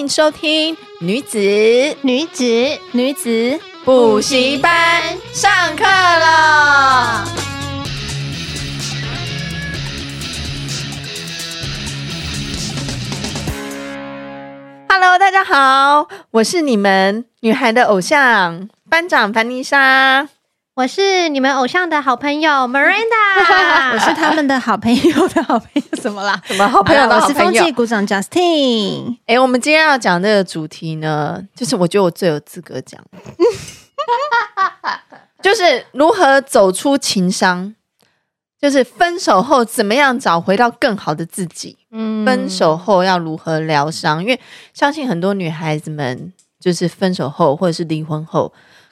迎收听女子女子女子补习班上课了。Hello，大家好，我是你们女孩的偶像班长凡妮莎。我是你们偶像的好朋友 Miranda，我是他们的好朋友的好朋友，怎么啦？什么好朋友的好朋友？我是风纪股长 Justine。哎、欸，我们今天要讲这个主题呢，就是我觉得我最有资格讲，就是如何走出情伤，就是分手后怎么样找回到更好的自己。嗯，分手后要如何疗伤？因为相信很多女孩子们，就是分手后或者是离婚后。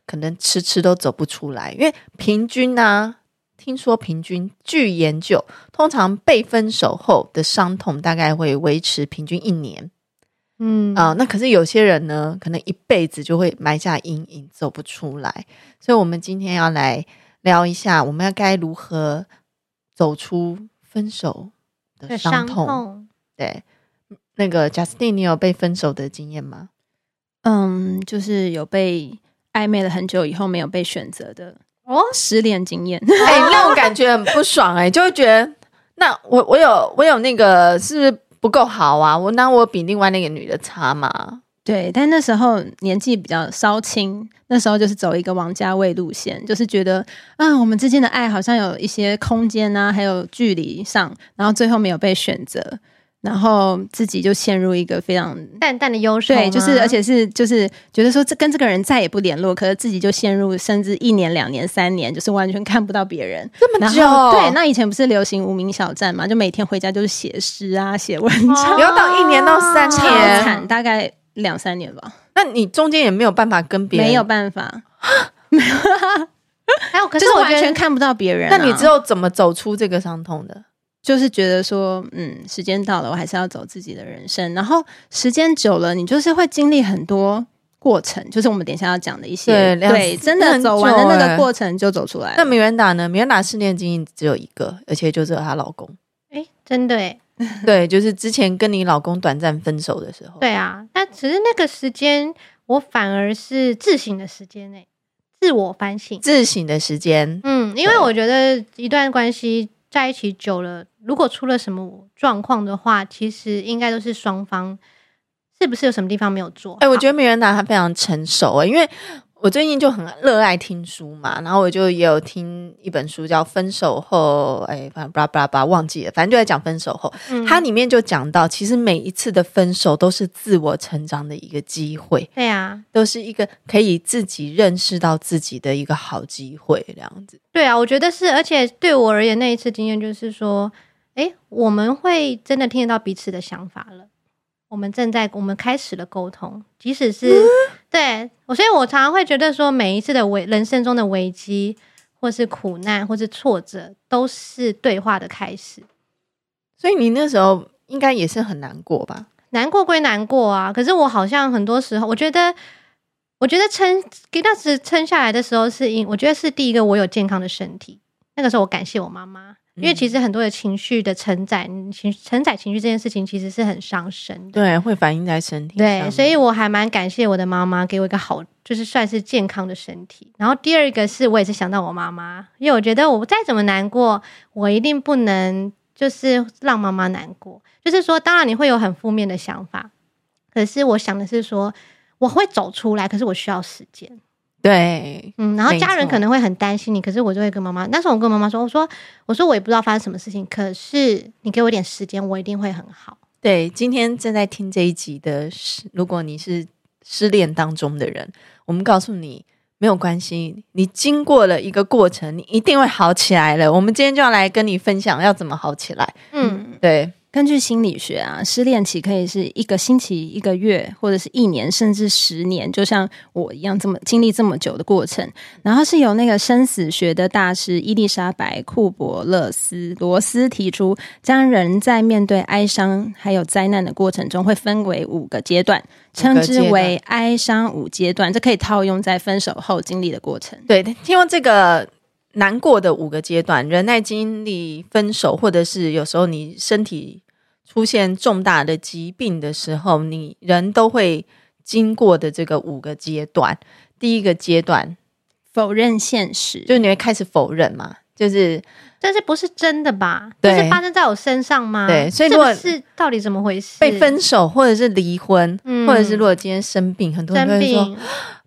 可能迟迟都走不出来，因为平均呢、啊，听说平均据研究，通常被分手后的伤痛大概会维持平均一年。嗯啊、呃，那可是有些人呢，可能一辈子就会埋下阴影，走不出来。所以，我们今天要来聊一下，我们要该如何走出分手的伤痛。对，那个 Justine，你有被分手的经验吗？嗯，就是有被。暧昧了很久以后没有被选择的哦，失恋经验，哎、欸，那种 感觉很不爽哎、欸，就会觉得那我我有我有那个是不是不够好啊？我那我比另外那个女的差吗？对，但那时候年纪比较稍轻，那时候就是走一个王家卫路线，就是觉得啊，我们之间的爱好像有一些空间啊，还有距离上，然后最后没有被选择。然后自己就陷入一个非常淡淡的忧伤，对，就是而且是就是觉得说这跟这个人再也不联络，可是自己就陷入甚至一年、两年、三年，就是完全看不到别人这么久。对，那以前不是流行无名小站嘛，就每天回家就是写诗啊、写文章，不要到一年到三年，超惨，大概两三年吧。那你中间也没有办法跟别人，没有办法，没有，还有可是就是完全看不到别人啊。那你之后怎么走出这个伤痛的？就是觉得说，嗯，时间到了，我还是要走自己的人生。然后时间久了，你就是会经历很多过程，就是我们等一下要讲的一些，对，对真的走完的那个过程就走出来了。那米兰达呢？米兰达失恋经验只有一个，而且就只有她老公。哎，真的哎，对，就是之前跟你老公短暂分手的时候。对啊，那只是那个时间，我反而是自省的时间内，自我反省、自省的时间。嗯，因为我觉得一段关系。在一起久了，如果出了什么状况的话，其实应该都是双方是不是有什么地方没有做？哎、欸，我觉得米兰达他非常成熟哎、欸，因为我最近就很热爱听书嘛，然后我就也有听一本书叫《分手后》，哎，反正巴拉巴拉巴拉忘记了，反正就在讲分手后。嗯、它里面就讲到，其实每一次的分手都是自我成长的一个机会。对啊，都是一个可以自己认识到自己的一个好机会，这样子。对啊，我觉得是，而且对我而言，那一次经验就是说，诶，我们会真的听得到彼此的想法了。我们正在，我们开始了沟通，即使是、嗯、对我，所以我常常会觉得说，每一次的危人生中的危机，或是苦难，或是挫折，都是对话的开始。所以你那时候应该也是很难过吧？难过归难过啊，可是我好像很多时候，我觉得。我觉得撑给当时撑下来的时候，是因我觉得是第一个，我有健康的身体。那个时候，我感谢我妈妈，因为其实很多的情绪的承载，情承载情绪这件事情，其实是很伤身的。对，会反映在身体。对，所以我还蛮感谢我的妈妈，给我一个好，就是算是健康的身体。然后第二个是我也是想到我妈妈，因为我觉得我再怎么难过，我一定不能就是让妈妈难过。就是说，当然你会有很负面的想法，可是我想的是说。我会走出来，可是我需要时间。对，嗯，然后家人可能会很担心你，可是我就会跟妈妈。那时候我跟妈妈说：“我说，我说我也不知道发生什么事情，可是你给我一点时间，我一定会很好。”对，今天正在听这一集的是，如果你是失恋当中的人，我们告诉你没有关系，你经过了一个过程，你一定会好起来了。我们今天就要来跟你分享要怎么好起来。嗯，对。根据心理学啊，失恋期可以是一个星期、一个月，或者是一年，甚至十年，就像我一样这么经历这么久的过程。然后是由那个生死学的大师伊丽莎白·库伯勒斯罗斯提出，将人在面对哀伤还有灾难的过程中，会分为五个阶段，称之为哀伤五阶段。这可以套用在分手后经历的过程。对，听完这个。难过的五个阶段，人在经历分手，或者是有时候你身体出现重大的疾病的时候，你人都会经过的这个五个阶段。第一个阶段，否认现实，就是你会开始否认嘛，就是但是不是真的吧？对，是发生在我身上吗？对，所以如果是到底怎么回事？被分手，或者是离婚，嗯、或者是如果今天生病，很多人都会说，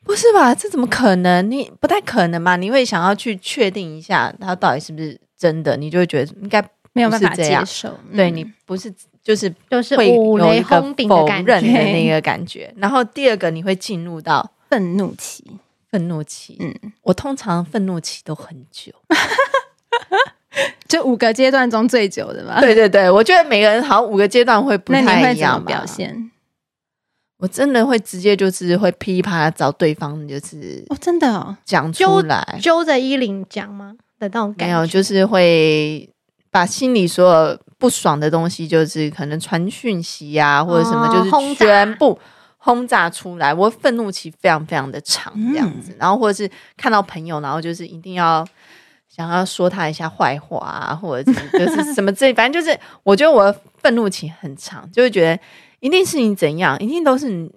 不是吧？这怎么可能？你不太可能吧？你会想要去确定一下，他到底是不是真的？你就会觉得应该没有办法接受。嗯、对你不是就是就是会有一个否认的那个感觉。然后第二个，你会进入到。愤怒期，愤怒期，嗯，我通常愤怒期都很久，就五个阶段中最久的吧。对对对，我觉得每个人好像五个阶段会不太一样表现。我真的会直接就是会噼里啪啦找对方，就是哦，真的哦，讲出来，揪着衣领讲吗的那种感觉？没有，就是会把心里所有不爽的东西，就是可能传讯息啊，或者什么，就是全部。轰炸出来，我愤怒期非常非常的长，这样子，嗯、然后或者是看到朋友，然后就是一定要想要说他一下坏话啊，或者是就是什么之类，反正就是我觉得我的愤怒期很长，就会觉得一定是你怎样，一定都是你，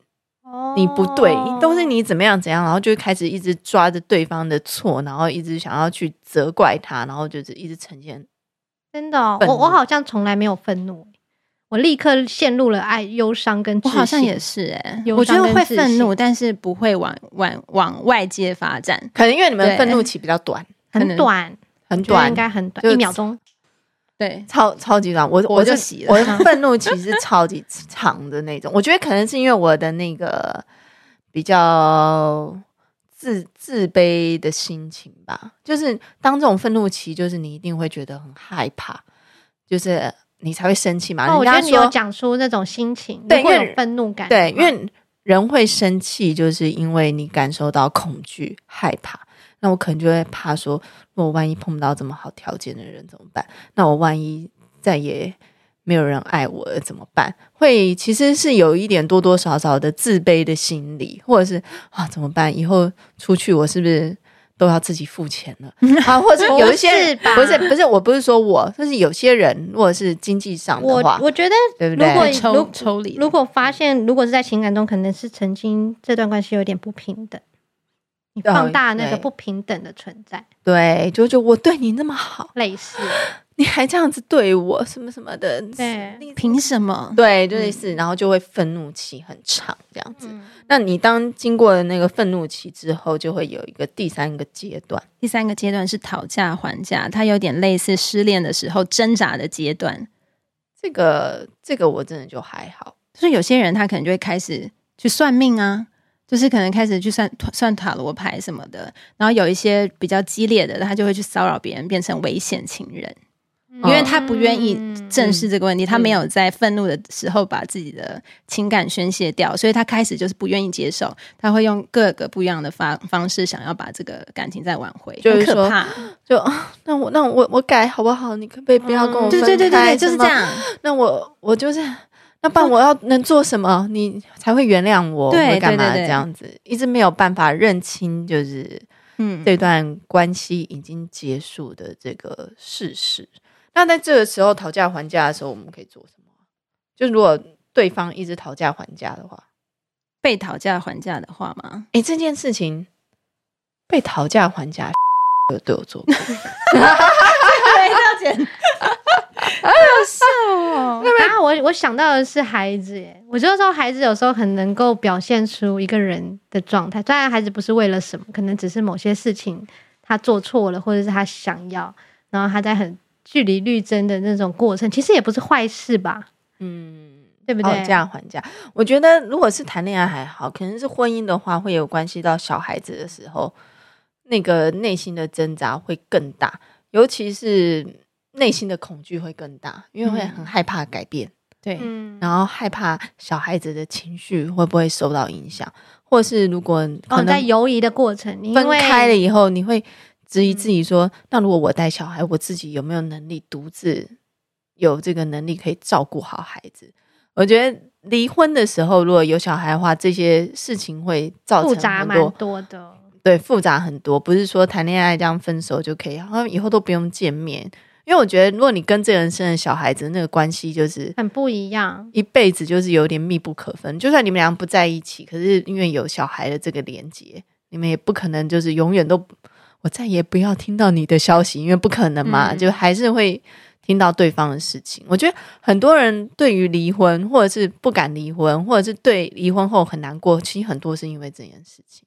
你不对，哦、都是你怎么样怎样，然后就开始一直抓着对方的错，然后一直想要去责怪他，然后就是一直呈现。真的、哦，我我好像从来没有愤怒。我立刻陷入了爱、忧伤跟我好像也是哎、欸，我觉得会愤怒，但是不会往往往外界发展。可能因为你们愤怒期比较短，很短，很短，应该很短，一秒钟。对，超超级短。我我就洗了我的愤怒期是超级长的那种。我觉得可能是因为我的那个比较自自卑的心情吧。就是当这种愤怒期，就是你一定会觉得很害怕，就是。你才会生气嘛？哦，我觉得你有讲出那种心情，对，会有愤怒感。对，因为人会生气，就是因为你感受到恐惧、害怕。那我可能就会怕说，如果万一碰不到这么好条件的人怎么办？那我万一再也没有人爱我了怎么办？会其实是有一点多多少少的自卑的心理，或者是啊怎么办？以后出去我是不是？都要自己付钱了 啊，或者有一些人不是不是，我不是说我，就是有些人，如果是经济上的话，我我觉得，对不对？如果抽抽离，如果发现，如果是在情感中，可能是曾经这段关系有点不平等，你放大那个不平等的存在，对，就就我对你那么好，类似。你还这样子对我什么什么的，对，你凭什么？对，就类似，然后就会愤怒期很长这样子。那你当经过了那个愤怒期之后，就会有一个第三个阶段。第三个阶段是讨价还价，它有点类似失恋的时候挣扎的阶段。这个这个我真的就还好，就是有些人他可能就会开始去算命啊，就是可能开始去算算塔罗牌什么的。然后有一些比较激烈的，他就会去骚扰别人，变成危险情人。因为他不愿意正视这个问题，嗯、他没有在愤怒的时候把自己的情感宣泄掉，嗯、所以他开始就是不愿意接受，他会用各个不一样的方方式想要把这个感情再挽回，就是很可怕。就那我那我我改好不好？你可不可以不要跟我？对对对对，就是这样。那我我就是那不然我要能做什么，你才会原谅我？对，干嘛这样子？一直没有办法认清，就是嗯，这段关系已经结束的这个事实。那在这个时候讨价还价的时候，我们可以做什么？就如果对方一直讨价还价的话，被讨价还价的话吗？诶，这件事情被讨价还价 有对我做过，没道歉，好笑哦！我想到的是孩子耶，我觉得说孩子有时候很能够表现出一个人的状态，虽然孩子不是为了什么，可能只是某些事情他做错了，或者是他想要，然后他在很。据理力争的那种过程，其实也不是坏事吧？嗯，对不对？讨价还价，我觉得如果是谈恋爱还好，可能是婚姻的话，会有关系到小孩子的时候，那个内心的挣扎会更大，尤其是内心的恐惧会更大，因为会很害怕改变，对，然后害怕小孩子的情绪会不会受到影响，或是如果可能在犹疑的过程，分开了以后，你会。质疑自己说：“那如果我带小孩，我自己有没有能力独自有这个能力可以照顾好孩子？”我觉得离婚的时候，如果有小孩的话，这些事情会造成复杂蛮多的。对，复杂很多，不是说谈恋爱这样分手就可以，然后以后都不用见面。因为我觉得，如果你跟这个人生的小孩子，那个关系就是很不一样，一辈子就是有点密不可分。就算你们俩不在一起，可是因为有小孩的这个连接，你们也不可能就是永远都我再也不要听到你的消息，因为不可能嘛，嗯、就还是会听到对方的事情。我觉得很多人对于离婚，或者是不敢离婚，或者是对离婚后很难过，其实很多是因为这件事情。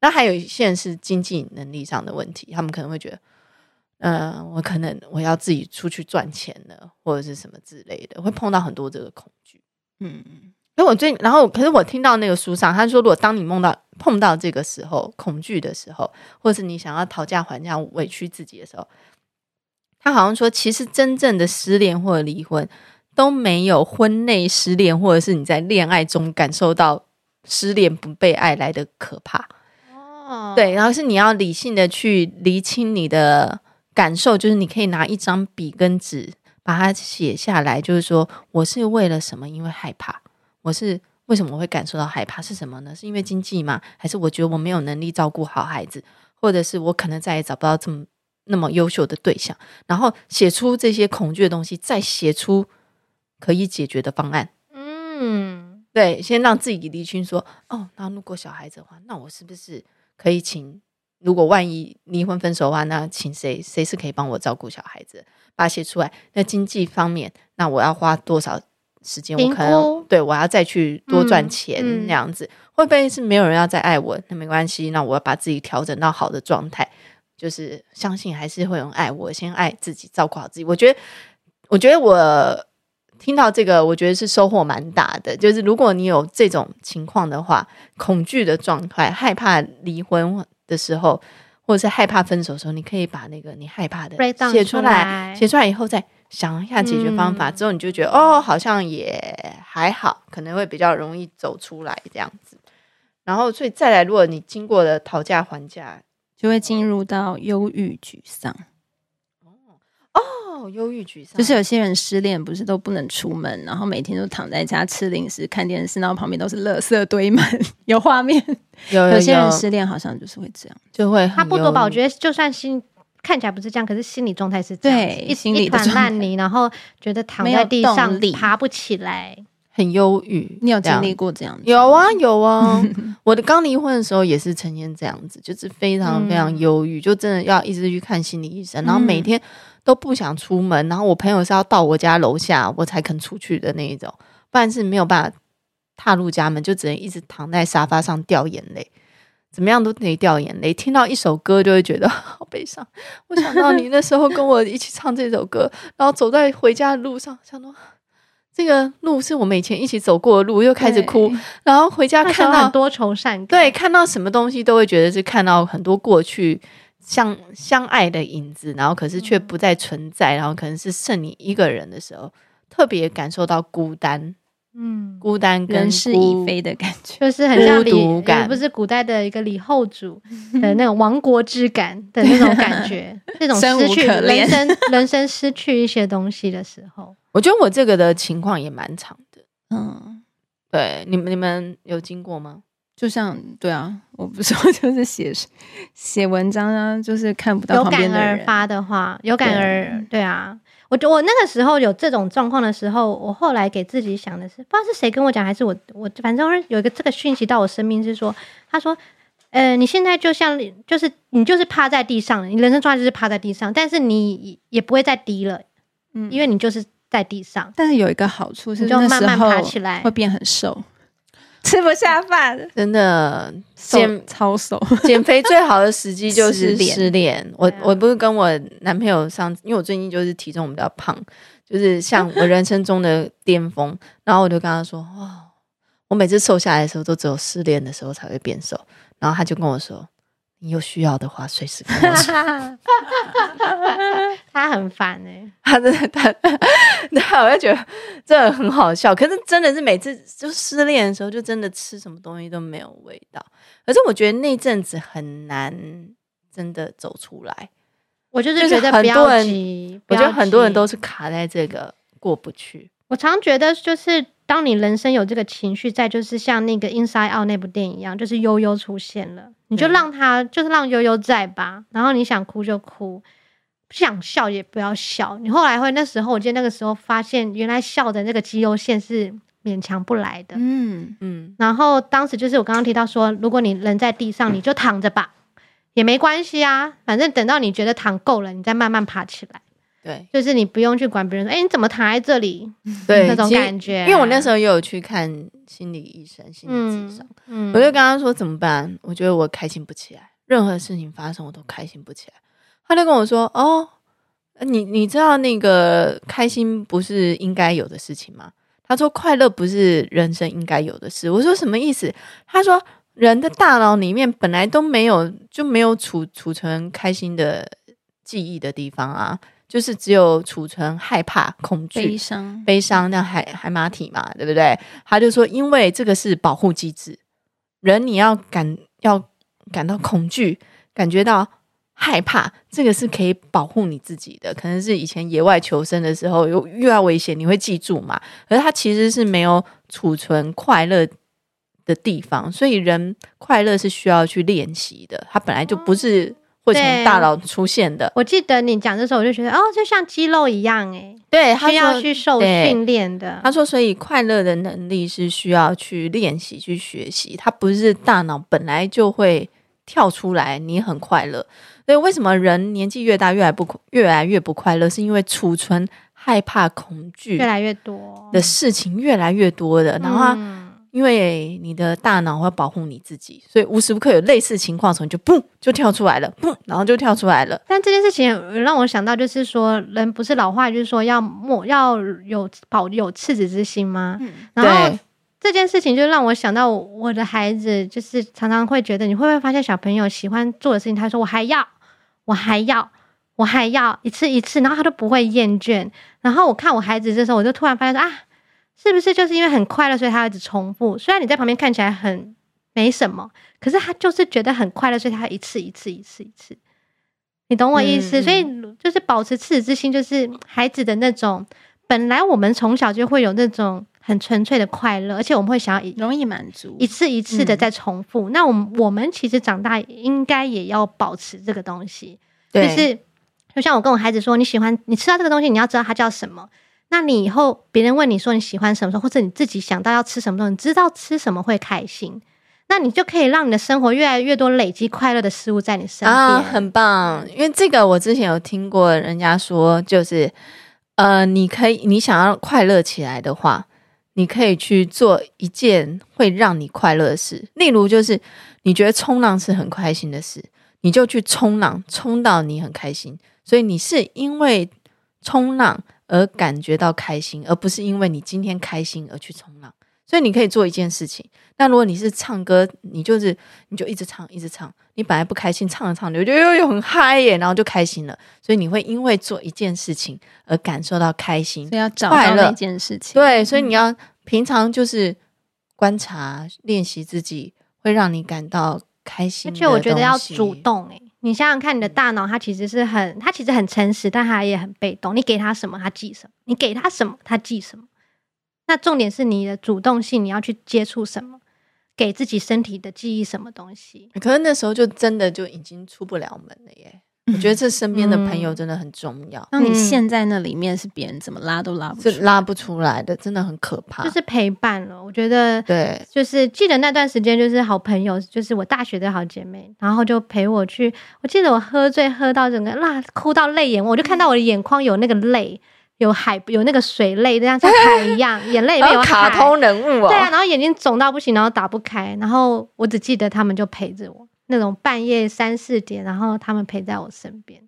那还有一些是经济能力上的问题，他们可能会觉得，嗯、呃，我可能我要自己出去赚钱了，或者是什么之类的，会碰到很多这个恐惧。嗯，因为我最然后，可是我听到那个书上，他说，如果当你梦到碰到这个时候恐惧的时候，或者是你想要讨价还价委屈自己的时候，他好像说，其实真正的失恋或者离婚都没有婚内失恋，或者是你在恋爱中感受到失恋不被爱来的可怕。哦对，然后是你要理性的去厘清你的感受，就是你可以拿一张笔跟纸把它写下来，就是说我是为了什么？因为害怕，我是为什么我会感受到害怕？是什么呢？是因为经济吗？还是我觉得我没有能力照顾好孩子，或者是我可能再也找不到这么那么优秀的对象？然后写出这些恐惧的东西，再写出可以解决的方案。嗯，对，先让自己理清说，哦，那如果小孩子的话，那我是不是？可以请，如果万一离婚分手的话，那请谁？谁是可以帮我照顾小孩子？把它写出来。那经济方面，那我要花多少时间？我可能对我要再去多赚钱，那样子、会不会是没有人要再爱我？那没关系，那我要把自己调整到好的状态，就是相信还是会有人爱我。先爱自己，照顾好自己。我觉得，我觉得我听到这个，我觉得是收获蛮大的。就是如果你有这种情况的话，恐惧的状态，害怕离婚的时候，或者是害怕分手的时候，你可以把那个你害怕的写出来，写出来以后再想一下解决方法，嗯、之后你就觉得哦，好像也还好，可能会比较容易走出来这样子。然后，所以再来，如果你经过了讨价还价，就会进入到忧郁、沮丧。哦，忧郁沮丧，就是有些人失恋，不是都不能出门，然后每天都躺在家吃零食、看电视，然后旁边都是垃圾堆满，有画面。有有，有，有些人失恋好像就是会这样，就会他不多吧？我觉得就算心看起来不是这样，可是心理状态是这样，对，一心理一团烂泥，然后觉得躺在地上爬不起来，很忧郁。你有经历过这样子？有啊，有啊。我的刚离婚的时候也是呈现这样子，就是非常非常忧郁，嗯、就真的要一直去看心理医生，然后每天。都不想出门，然后我朋友是要到我家楼下我才肯出去的那一种，不然是没有办法踏入家门，就只能一直躺在沙发上掉眼泪，怎么样都得掉眼泪。听到一首歌就会觉得好悲伤。我想到你那时候跟我一起唱这首歌，然后走在回家的路上，想到这个路是我们以前一起走过的路，又开始哭。然后回家看到多愁善感，对，看到什么东西都会觉得是看到很多过去。相相爱的影子，然后可是却不再存在，嗯、然后可能是剩你一个人的时候，特别感受到孤单，嗯，孤单跟人事已非的感觉，就是很像李，不是古代的一个李后主的那种亡国之感的那种感觉，那种失去人生人生失去一些东西的时候，我觉得我这个的情况也蛮长的，嗯，对，你们你们有经过吗？就像对啊，我不说就是写写文章啊，就是看不到旁边的人。有感而发的话，有感而对，对啊。我我那个时候有这种状况的时候，我后来给自己想的是，不知道是谁跟我讲，还是我我反正有一个这个讯息到我生命是说，他说，呃，你现在就像就是你就是趴在地上，你人生状态就是趴在地上，但是你也不会再低了，嗯，因为你就是在地上。但是有一个好处是，你就慢慢爬起来，会变很瘦。吃不下饭，真的减超瘦。减肥最好的时机 就是失恋。我我不是跟我男朋友上，因为我最近就是体重比较胖，就是像我人生中的巅峰。然后我就跟他说：“哦，我每次瘦下来的时候，都只有失恋的时候才会变瘦。”然后他就跟我说。你有需要的话，随时跟我说。他很烦哎、欸，他真的他，他我就觉得这很好笑。可是真的是每次就失恋的时候，就真的吃什么东西都没有味道。可是我觉得那阵子很难真的走出来。我就是觉得很多人，我觉得很多人都是卡在这个过不去。我常觉得就是。当你人生有这个情绪在，就是像那个《Inside Out》那部电影一样，就是悠悠出现了，你就让他，就是让悠悠在吧。然后你想哭就哭，不想笑也不要笑。你后来会那时候，我记得那个时候发现，原来笑的那个肌肉线是勉强不来的。嗯嗯。然后当时就是我刚刚提到说，如果你人在地上，你就躺着吧，也没关系啊，反正等到你觉得躺够了，你再慢慢爬起来。对，就是你不用去管别人说，哎、欸，你怎么躺在这里？对，那种感觉。因为我那时候也有去看心理医生、心理咨商，嗯，我就跟他说怎么办？我觉得我开心不起来，任何事情发生我都开心不起来。他就跟我说，哦，你你知道那个开心不是应该有的事情吗？他说快乐不是人生应该有的事。我说什么意思？他说人的大脑里面本来都没有就没有储储存开心的记忆的地方啊。就是只有储存害怕、恐惧、悲伤、悲伤那海海马体嘛，对不对？他就说，因为这个是保护机制，人你要感要感到恐惧，感觉到害怕，这个是可以保护你自己的。可能是以前野外求生的时候有遇到危险，你会记住嘛？可是它其实是没有储存快乐的地方，所以人快乐是需要去练习的。它本来就不是。会从大脑出现的。我记得你讲的时候，我就觉得哦，就像肌肉一样，哎，对，需要去受训练的。他说，所以快乐的能力是需要去练习、去学习。它不是大脑本来就会跳出来，你很快乐。所以为什么人年纪越大越来不越来越不快乐？是因为储存害怕、恐惧越来越多的事情越来越多的，然后。嗯因为你的大脑会保护你自己，所以无时无刻有类似情况的时候，你就砰就跳出来了，砰，然后就跳出来了。但这件事情让我想到，就是说，人不是老话，就是说要莫要有保有赤子之心吗？嗯，然后这件事情就让我想到我的孩子，就是常常会觉得，你会不会发现小朋友喜欢做的事情，他说我还要，我还要，我还要一次一次，然后他都不会厌倦。然后我看我孩子的时候，我就突然发现说啊。是不是就是因为很快乐，所以他一直重复？虽然你在旁边看起来很没什么，可是他就是觉得很快乐，所以他一次一次一次一次。你懂我意思？嗯、所以就是保持赤子之心，就是孩子的那种。本来我们从小就会有那种很纯粹的快乐，而且我们会想要容易满足，一次一次的在重复。嗯、那我们我们其实长大应该也要保持这个东西。就是就像我跟我孩子说，你喜欢你吃到这个东西，你要知道它叫什么。那你以后别人问你说你喜欢什么时候，或者你自己想到要吃什么东西，你知道吃什么会开心，那你就可以让你的生活越来越多累积快乐的事物在你身边。啊，很棒！因为这个我之前有听过人家说，就是呃，你可以你想要快乐起来的话，你可以去做一件会让你快乐的事。例如，就是你觉得冲浪是很开心的事，你就去冲浪，冲到你很开心。所以你是因为冲浪。而感觉到开心，而不是因为你今天开心而去冲浪。所以你可以做一件事情。那如果你是唱歌，你就是你就一直唱，一直唱。你本来不开心，唱着唱着，我就觉得又很嗨耶，然后就开心了。所以你会因为做一件事情而感受到开心，所以要找到那件事情。对，所以你要平常就是观察、练习自己，会让你感到开心。而且我觉得要主动诶。你想想看，你的大脑它其实是很，它其实很诚实，但它也很被动。你给它什么，它记什么；你给它什么，它记什么。那重点是你的主动性，你要去接触什么，给自己身体的记忆什么东西。可是那时候就真的就已经出不了门了耶。我觉得这身边的朋友真的很重要。那、嗯、你陷在那里面，是别人怎么拉都拉不出來，是拉不出来的，真的很可怕。就是陪伴了，我觉得对，就是记得那段时间，就是好朋友，就是我大学的好姐妹，然后就陪我去。我记得我喝醉喝到整个辣，哭到泪眼，我就看到我的眼眶有那个泪，有海，有那个水泪，这样像海一样，眼泪里面有 卡通人物哦。对啊，然后眼睛肿到不行，然后打不开，然后我只记得他们就陪着我，那种半夜三四点，然后他们陪在我身边。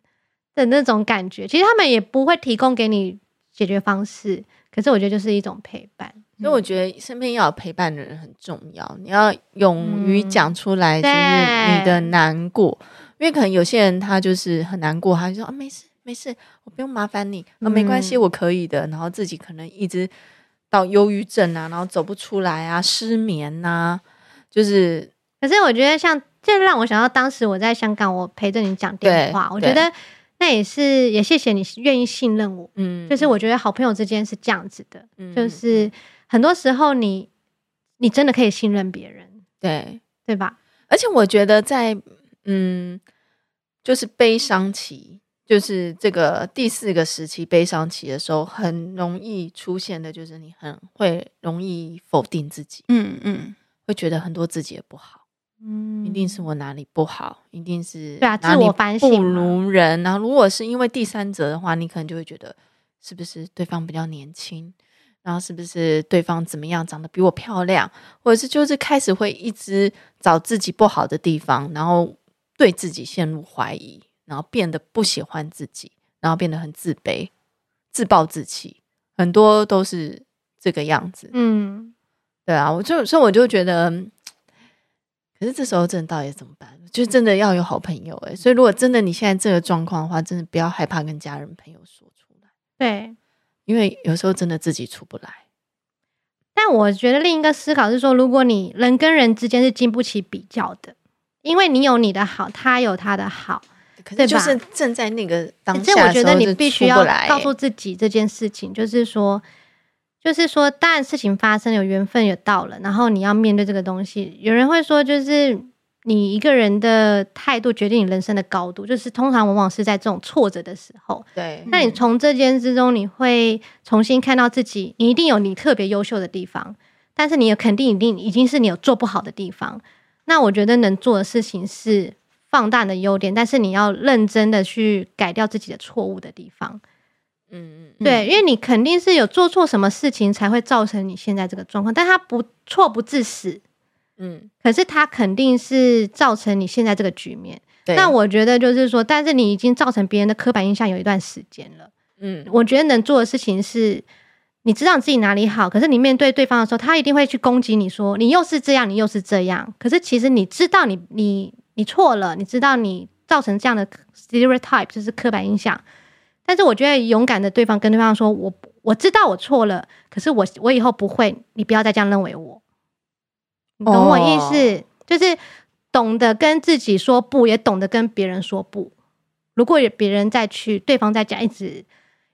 的那种感觉，其实他们也不会提供给你解决方式，可是我觉得就是一种陪伴。所以我觉得身边要有陪伴的人很重要，你要勇于讲出来，就是你的难过，嗯、因为可能有些人他就是很难过，他就说啊没事没事，我不用麻烦你，啊没关系，我可以的，然后自己可能一直到忧郁症啊，然后走不出来啊，失眠呐、啊，就是。可是我觉得像这让我想到当时我在香港，我陪着你讲电话，我觉得。那也是，也谢谢你愿意信任我。嗯，就是我觉得好朋友之间是这样子的，嗯，就是很多时候你你真的可以信任别人，对对吧？而且我觉得在嗯，就是悲伤期，就是这个第四个时期悲伤期的时候，很容易出现的，就是你很会容易否定自己，嗯嗯，会觉得很多自己也不好，嗯，一定是我哪里不好，一定是对啊，自我反省不如人。然后如果是因为第三者的话，你可能就会觉得是不是对方比较年轻，然后是不是对方怎么样，长得比我漂亮，或者是就是开始会一直找自己不好的地方，然后对自己陷入怀疑。然后变得不喜欢自己，然后变得很自卑、自暴自弃，很多都是这个样子。嗯，对啊，我就所以我就觉得，可是这时候真的到底怎么办？就真的要有好朋友哎、欸。所以如果真的你现在这个状况的话，真的不要害怕跟家人朋友说出来。对，因为有时候真的自己出不来。但我觉得另一个思考是说，如果你人跟人之间是经不起比较的，因为你有你的好，他有他的好。可是就是正在那个当下，这我觉得你必须要告诉自己这件事情，就是说，就是说，当然事情发生有缘分也到了，然后你要面对这个东西。有人会说，就是你一个人的态度决定你人生的高度，就是通常往往是在这种挫折的时候。对，那你从这件之中，你会重新看到自己，你一定有你特别优秀的地方，但是你也肯定一定已经是你有做不好的地方。那我觉得能做的事情是。放大你的优点，但是你要认真的去改掉自己的错误的地方。嗯嗯，对，因为你肯定是有做错什么事情才会造成你现在这个状况，但他不错不致死。嗯，可是他肯定是造成你现在这个局面。对，那我觉得就是说，但是你已经造成别人的刻板印象有一段时间了。嗯，我觉得能做的事情是，你知道你自己哪里好，可是你面对对方的时候，他一定会去攻击你说你又是这样，你又是这样。可是其实你知道，你你。你错了，你知道你造成这样的 stereotype 就是刻板印象，但是我觉得勇敢的对方跟对方说：“我我知道我错了，可是我我以后不会，你不要再这样认为我。”你懂我意思？Oh. 就是懂得跟自己说不，也懂得跟别人说不。如果有别人再去，对方在讲，一直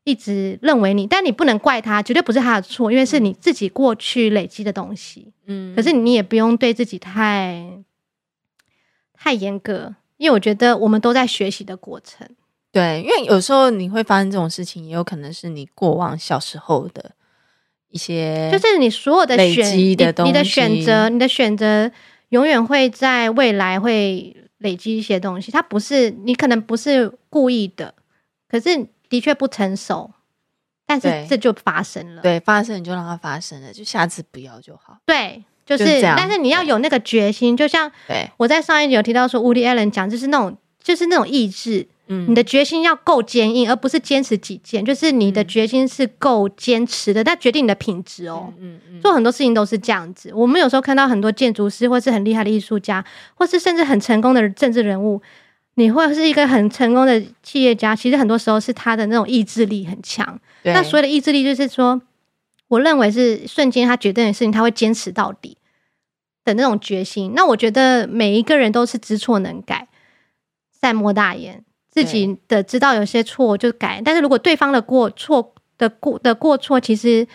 一直认为你，但你不能怪他，绝对不是他的错，因为是你自己过去累积的东西。嗯，可是你也不用对自己太。太严格，因为我觉得我们都在学习的过程。对，因为有时候你会发生这种事情，也有可能是你过往小时候的一些，就是你所有的选的你，你的选择，你的选择永远会在未来会累积一些东西。它不是你可能不是故意的，可是的确不成熟，但是这就发生了。对，发生你就让它发生了，就下次不要就好。对。就是，就但是你要有那个决心，就像我在上一集有提到说，Woody Allen 讲，就是那种，就是那种意志，嗯，你的决心要够坚硬，而不是坚持己见，就是你的决心是够坚持的，但决定你的品质哦，嗯嗯，做很多事情都是这样子。我们有时候看到很多建筑师，或是很厉害的艺术家，或是甚至很成功的政治人物，你会是一个很成功的企业家，其实很多时候是他的那种意志力很强。那所谓的意志力，就是说。我认为是瞬间，他决定的事情，他会坚持到底的那种决心。那我觉得每一个人都是知错能改，善莫大焉。自己的知道有些错就改，但是如果对方的过错的过的过错，其实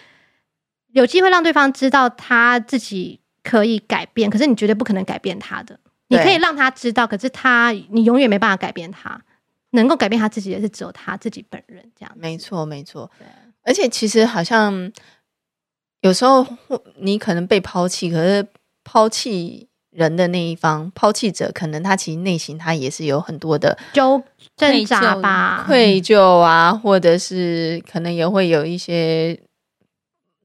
有机会让对方知道他自己可以改变，可是你绝对不可能改变他的。你可以让他知道，可是他你永远没办法改变他。能够改变他自己的是只有他自己本人。这样没错，没错。对，而且其实好像。有时候你可能被抛弃，可是抛弃人的那一方，抛弃者可能他其实内心他也是有很多的纠挣扎吧，愧疚啊，或者是可能也会有一些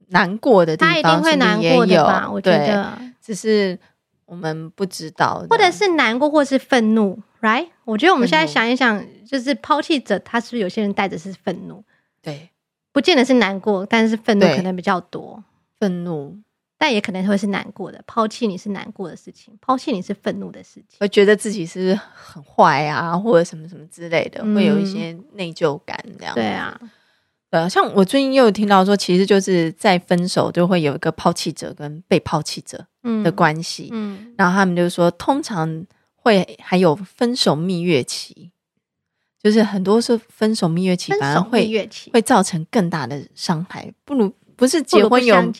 难过的地方，他一定会难过的吧？我觉得，只是我们不知道，或者是难过，或是愤怒，right？我觉得我们现在想一想，就是抛弃者，他是不是有些人带着是愤怒？对。不见得是难过，但是愤怒可能比较多。愤怒，但也可能会是难过的。抛弃你是难过的事情，抛弃你是愤怒的事情。会觉得自己是很坏啊，或者什么什么之类的，嗯、会有一些内疚感这样。对啊，呃，像我最近又有听到说，其实就是在分手就会有一个抛弃者跟被抛弃者的关系。嗯，嗯然后他们就说，通常会还有分手蜜月期。就是很多是分手蜜月期，反而会会造成更大的伤害。不如不是结婚有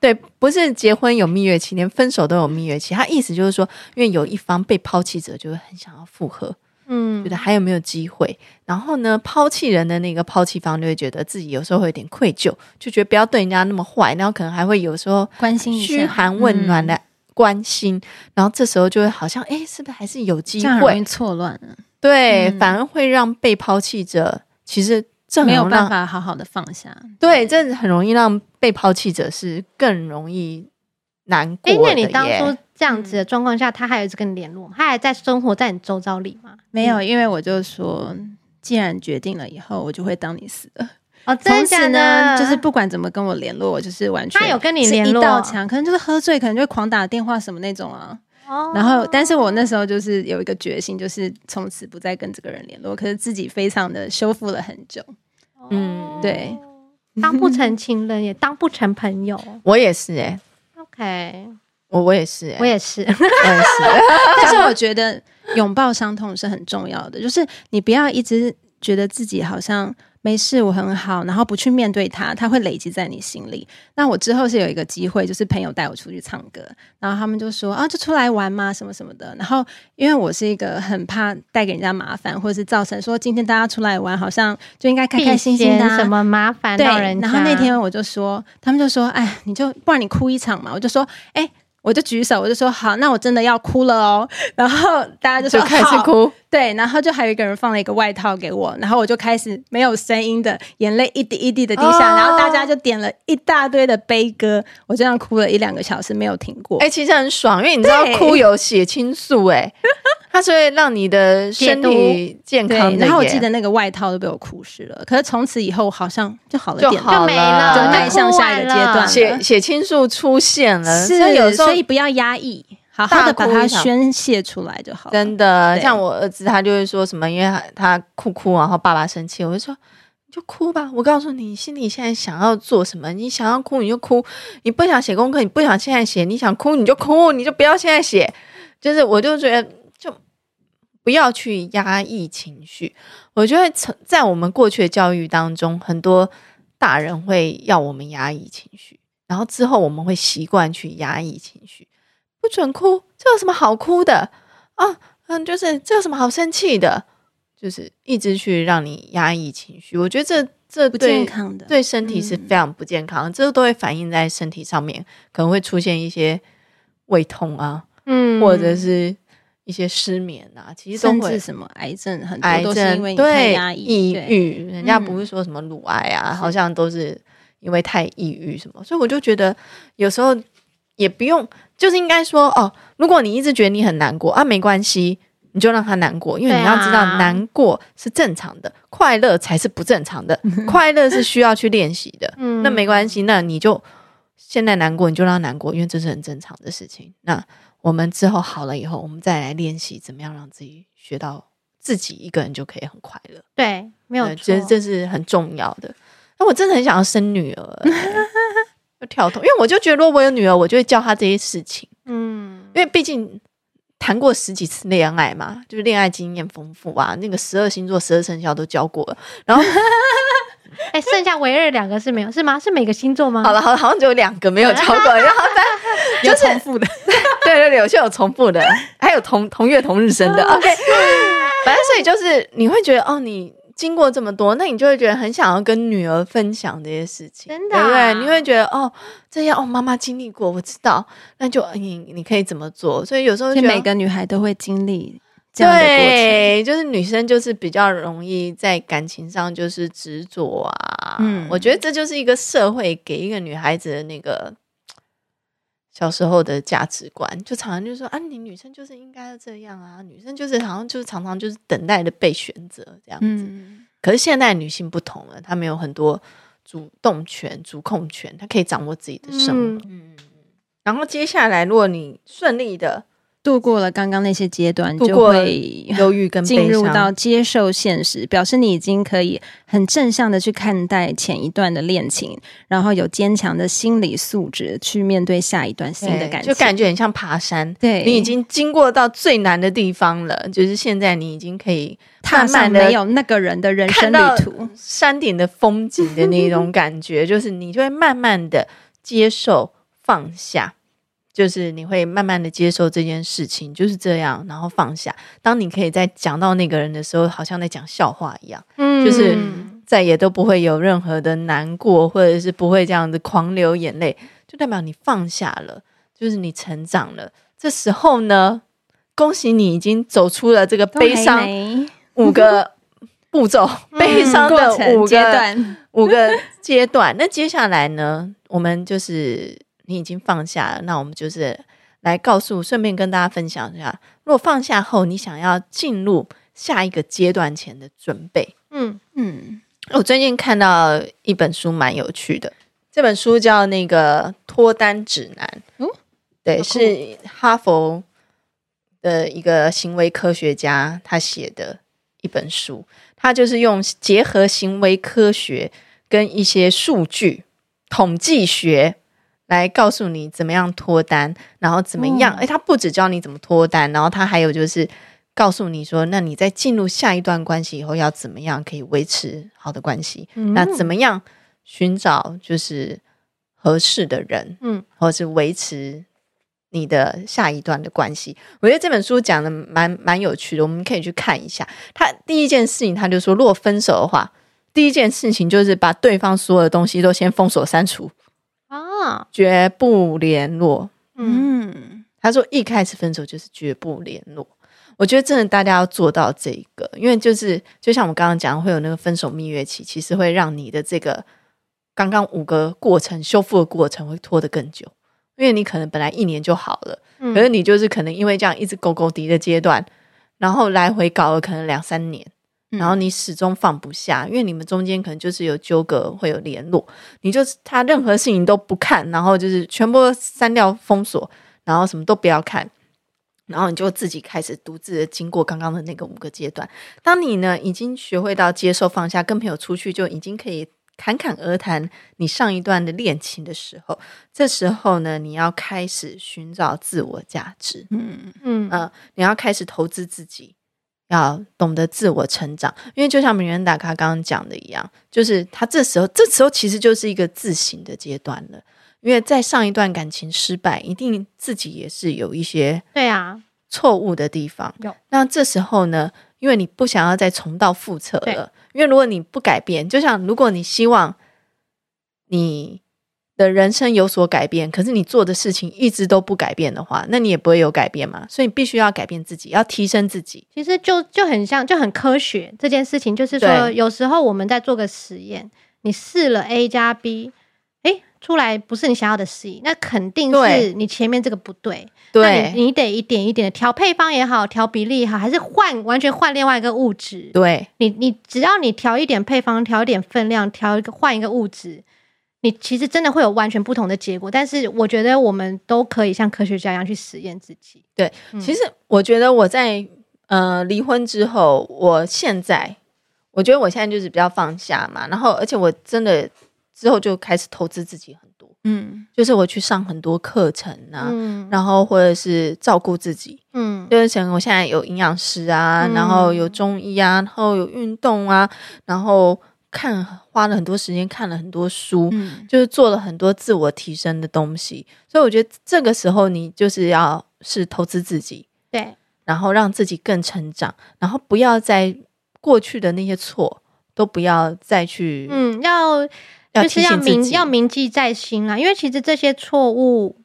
对，不是结婚有蜜月期，连分手都有蜜月期。他意思就是说，因为有一方被抛弃者，就会很想要复合，嗯，觉得还有没有机会？然后呢，抛弃人的那个抛弃方就会觉得自己有时候会有点愧疚，就觉得不要对人家那么坏，然后可能还会有时候关心嘘寒问暖的关心，嗯、然后这时候就会好像哎，是不是还是有机会？错乱了。对，嗯、反而会让被抛弃者其实这没有办法好好的放下。对，这很容易让被抛弃者是更容易难过的。哎，那你当初这样子的状况下，他还有一直跟你联络，他还在生活在你周遭里吗？没有，因为我就说，既然决定了以后，我就会当你死的。哦，从此呢，就是不管怎么跟我联络，我就是完全他有跟你联络，一道墙，可能就是喝醉，可能就会狂打电话什么那种啊。然后，但是我那时候就是有一个决心，就是从此不再跟这个人联络。可是自己非常的修复了很久。嗯，对，当不成情人，也当不成朋友。我也是哎。OK，我我也是，我也是，我也是。但是我觉得拥抱伤痛是很重要的，就是你不要一直觉得自己好像。没事，我很好，然后不去面对他，他会累积在你心里。那我之后是有一个机会，就是朋友带我出去唱歌，然后他们就说啊，就出来玩嘛，什么什么的。然后因为我是一个很怕带给人家麻烦，或者是造成说今天大家出来玩，好像就应该开开心心的，什么麻烦到人家。对，然后那天我就说，他们就说，哎，你就不然你哭一场嘛。我就说，哎。我就举手，我就说好，那我真的要哭了哦。然后大家就说就开始哭，对，然后就还有一个人放了一个外套给我，然后我就开始没有声音的眼泪一滴一滴的滴下，哦、然后大家就点了一大堆的悲歌，我这样哭了一两个小时没有停过。哎、欸，其实很爽，因为你知道哭有血清素、欸，哎。它是会让你的身体健康。然后我记得那个外套都被我哭湿了，可是从此以后好像就好了点，就好了，就没了，就迈向下一个阶段，血血清素出现了，是，所以有时候所以不要压抑，好好的把它宣泄出来就好了。真的，像我儿子，他就会说什么，因为他他哭哭，然后爸爸生气，我就说你就哭吧，我告诉你，你心里现在想要做什么，你想要哭你就哭，你不想写功课，你不想现在写，你想哭你就哭，你就不要现在写，就是我就觉得。不要去压抑情绪。我觉得，在我们过去的教育当中，很多大人会要我们压抑情绪，然后之后我们会习惯去压抑情绪，不准哭，这有什么好哭的啊？嗯，就是这有什么好生气的？就是一直去让你压抑情绪。我觉得这这对不健康的，对身体是非常不健康的。嗯，这都会反映在身体上面，可能会出现一些胃痛啊，嗯，或者是。一些失眠啊，其实都会什么癌症，很多都是因为太压抑、抑郁。人家不是说什么乳癌啊，嗯、好像都是因为太抑郁什么。所以我就觉得有时候也不用，就是应该说哦，如果你一直觉得你很难过啊，没关系，你就让他难过，因为你要知道难过是正常的，啊、快乐才是不正常的。快乐是需要去练习的。嗯，那没关系，那你就现在难过，你就让他难过，因为这是很正常的事情。那。我们之后好了以后，我们再来练习怎么样让自己学到自己一个人就可以很快乐。对，没有错，其实这是很重要的。那我真的很想要生女儿，就跳脱，因为我就觉得如果我有女儿，我就会教她这些事情。嗯，因为毕竟谈过十几次恋爱嘛，就是恋爱经验丰富啊，那个十二星座、十二生肖都教过了。然后，哎，剩下唯二两个是没有，是吗？是每个星座吗？好了，好，好像只有两个没有超过，然后再有重复的。对对对，有些有重复的，还有同同月同日生的。OK，反正所以就是你会觉得哦，你经过这么多，那你就会觉得很想要跟女儿分享这些事情，真的、啊，对不对？你会觉得哦，这样哦，妈妈经历过，我知道，那就你你可以怎么做？所以有时候，每个女孩都会经历这样的过程。对，就是女生就是比较容易在感情上就是执着啊。嗯，我觉得这就是一个社会给一个女孩子的那个。小时候的价值观，就常常就说啊，你女生就是应该要这样啊，女生就是好像就是常常就是等待的被选择这样子。嗯、可是现代女性不同了，她们有很多主动权、主控权，她可以掌握自己的生活。嗯，然后接下来，如果你顺利的。度过了刚刚那些阶段，就会忧郁跟 进入到接受现实，表示你已经可以很正向的去看待前一段的恋情，然后有坚强的心理素质去面对下一段新的感情，就感觉很像爬山。对，你已经经过到最难的地方了，就是现在你已经可以踏上没有那个人的人生旅途，山顶的风景的那种感觉，就是你就会慢慢的接受放下。就是你会慢慢的接受这件事情，就是这样，然后放下。当你可以在讲到那个人的时候，好像在讲笑话一样，嗯，就是再也都不会有任何的难过，或者是不会这样子狂流眼泪，就代表你放下了，就是你成长了。这时候呢，恭喜你已经走出了这个悲伤五个步骤，悲伤的五个阶段，五个阶段。那接下来呢，我们就是。你已经放下了，那我们就是来告诉，顺便跟大家分享一下，如果放下后，你想要进入下一个阶段前的准备。嗯嗯，我最近看到一本书蛮有趣的，这本书叫那个脱单指南。嗯，对，是哈佛的一个行为科学家他写的一本书，他就是用结合行为科学跟一些数据统计学。来告诉你怎么样脱单，然后怎么样？哎、嗯，他不只教你怎么脱单，然后他还有就是告诉你说，那你在进入下一段关系以后要怎么样可以维持好的关系？嗯、那怎么样寻找就是合适的人？嗯，或是维持你的下一段的关系？我觉得这本书讲的蛮蛮有趣的，我们可以去看一下。他第一件事情，他就说，如果分手的话，第一件事情就是把对方所有的东西都先封锁删除。啊，绝不联络。嗯，他说一开始分手就是绝不联络。我觉得真的大家要做到这一个，因为就是就像我刚刚讲，会有那个分手蜜月期，其实会让你的这个刚刚五个过程修复的过程会拖得更久。因为你可能本来一年就好了，可是你就是可能因为这样一直勾勾敌的阶段，然后来回搞了可能两三年。然后你始终放不下，因为你们中间可能就是有纠葛，会有联络，你就是他任何事情都不看，然后就是全部删掉封锁，然后什么都不要看，然后你就自己开始独自的经过刚刚的那个五个阶段。当你呢已经学会到接受放下，跟朋友出去就已经可以侃侃而谈你上一段的恋情的时候，这时候呢你要开始寻找自我价值，嗯嗯嗯，你要开始投资自己。要懂得自我成长，因为就像米兰达卡刚刚讲的一样，就是他这时候，这时候其实就是一个自省的阶段了。因为在上一段感情失败，一定自己也是有一些对啊错误的地方。有那这时候呢，因为你不想要再重蹈覆辙了，因为如果你不改变，就像如果你希望你。的人生有所改变，可是你做的事情一直都不改变的话，那你也不会有改变嘛。所以你必须要改变自己，要提升自己。其实就就很像，就很科学这件事情，就是说，有时候我们在做个实验，你试了 A 加 B，诶，出来不是你想要的 C，那肯定是你前面这个不对。对，你你得一点一点的调配方也好，调比例也好，还是换完全换另外一个物质。对，你你只要你调一点配方，调一点分量，调一个换一个物质。你其实真的会有完全不同的结果，但是我觉得我们都可以像科学家一样去实验自己。对，嗯、其实我觉得我在呃离婚之后，我现在我觉得我现在就是比较放下嘛，然后而且我真的之后就开始投资自己很多，嗯，就是我去上很多课程啊，嗯、然后或者是照顾自己，嗯，就是像我现在有营养师啊，嗯、然后有中医啊，然后有运动啊，然后。看花了很多时间，看了很多书，嗯、就是做了很多自我提升的东西。所以我觉得这个时候你就是要是投资自己，对，然后让自己更成长，然后不要再过去的那些错都不要再去，嗯，要就是要铭要铭记在心啊。因为其实这些错误，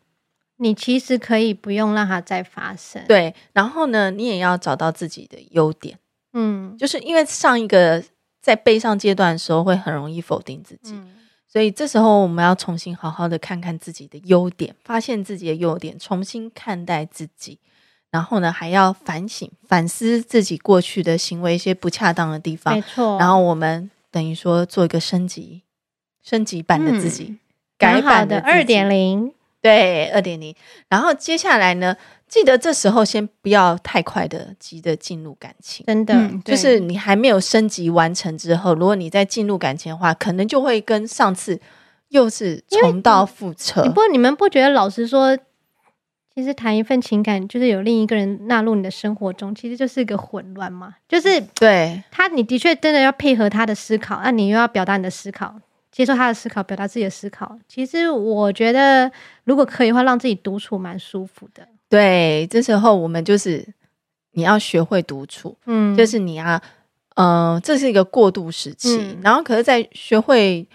你其实可以不用让它再发生。对，然后呢，你也要找到自己的优点，嗯，就是因为上一个。在悲伤阶段的时候，会很容易否定自己，嗯、所以这时候我们要重新好好的看看自己的优点，发现自己的优点，重新看待自己，然后呢，还要反省、反思自己过去的行为一些不恰当的地方。没错，然后我们等于说做一个升级、升级版的自己，嗯、改版的二点零，对，二点零。然后接下来呢？记得这时候先不要太快的急着进入感情，真的，嗯、就是你还没有升级完成之后，如果你再进入感情的话，可能就会跟上次又是重蹈覆辙。不过你们不觉得，老实说，其实谈一份情感，就是有另一个人纳入你的生活中，其实就是一个混乱嘛？就是对他，你的确真的要配合他的思考，那你又要表达你的思考。接受他的思考，表达自己的思考。其实我觉得，如果可以的话，让自己独处蛮舒服的。对，这时候我们就是你要学会独处，嗯，就是你要，嗯、呃，这是一个过渡时期。嗯、然后，可是，在学会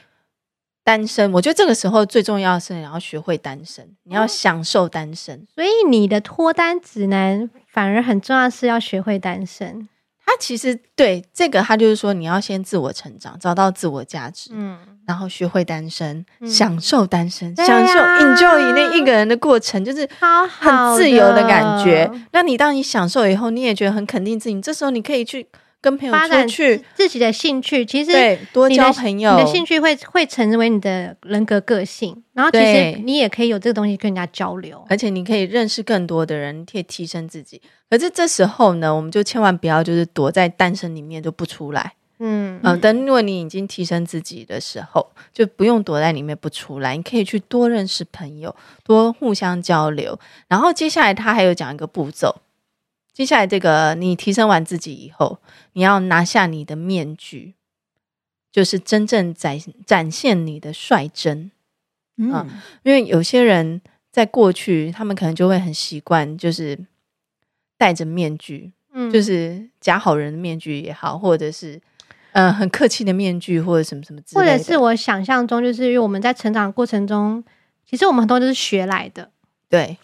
单身，我觉得这个时候最重要的是你要学会单身，你要享受单身。嗯、所以，你的脱单指南反而很重要，是要学会单身。他其实对这个，他就是说，你要先自我成长，找到自我价值，嗯，然后学会单身，嗯、享受单身，嗯、享受 enjoy 那一个人的过程，就是很自由的感觉。那你当你享受以后，你也觉得很肯定自己，这时候你可以去。跟朋友出去，自己的兴趣，其实对多交朋友，你的兴趣会会成为你的人格个性。然后其实你也可以有这个东西跟人家交流，而且你可以认识更多的人，可以提升自己。可是这时候呢，我们就千万不要就是躲在单身里面就不出来。嗯嗯，等如果你已经提升自己的时候，就不用躲在里面不出来，你可以去多认识朋友，多互相交流。然后接下来他还有讲一个步骤。接下来，这个你提升完自己以后，你要拿下你的面具，就是真正展展现你的率真。嗯，嗯，因为有些人在过去，他们可能就会很习惯，就是戴着面具，嗯，就是假好人的面具也好，或者是嗯、呃、很客气的面具，或者什么什么之类的。或者是我想象中，就是因为我们在成长过程中，其实我们很多都是学来的。对，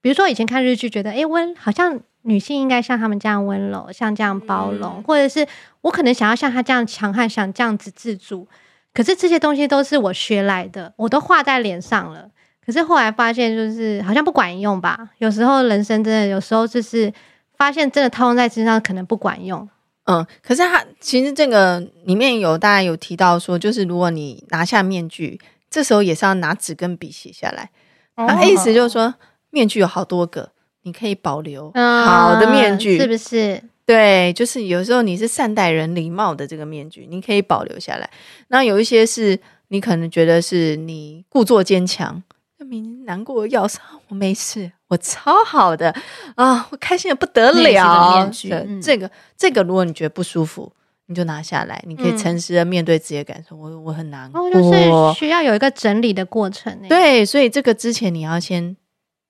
比如说以前看日剧，觉得哎，我好像。女性应该像他们这样温柔，像这样包容，嗯、或者是我可能想要像他这样强悍，想这样子自主。可是这些东西都是我学来的，我都画在脸上了。可是后来发现，就是好像不管用吧。有时候人生真的，有时候就是发现真的套用在身上可能不管用。嗯，可是他其实这个里面有大家有提到说，就是如果你拿下面具，这时候也是要拿纸跟笔写下来。他、哦、意思就是说，面具有好多个。你可以保留好的面具，嗯、是不是？对，就是有时候你是善待人、礼貌的这个面具，你可以保留下来。那有一些是你可能觉得是你故作坚强，明难过要死，我没事，我超好的啊，我开心的不得了。面具，嗯、这个这个，如果你觉得不舒服，你就拿下来，你可以诚实的面对自己的感受。嗯、我我很难过，就是需要有一个整理的过程。对，所以这个之前你要先。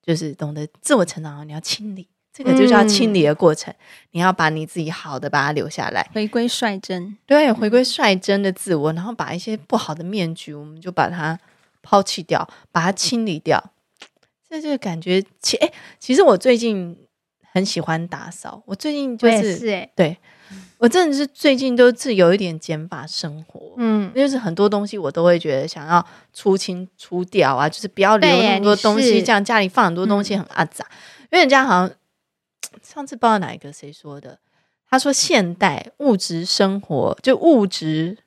就是懂得自我成长，你要清理，这个就叫清理的过程。嗯、你要把你自己好的把它留下来，回归率真。对，回归率真的自我，然后把一些不好的面具，我们就把它抛弃掉，把它清理掉。这就感觉，其哎，其实我最近很喜欢打扫。我最近就是，是欸、对。我真的是最近都是有一点减法生活，嗯，就是很多东西我都会觉得想要出清出掉啊，就是不要留那么多东西，这样家里放很多东西很阿杂。嗯、因为人家好像上次不知道哪一个谁说的，他说现代物质生活就物质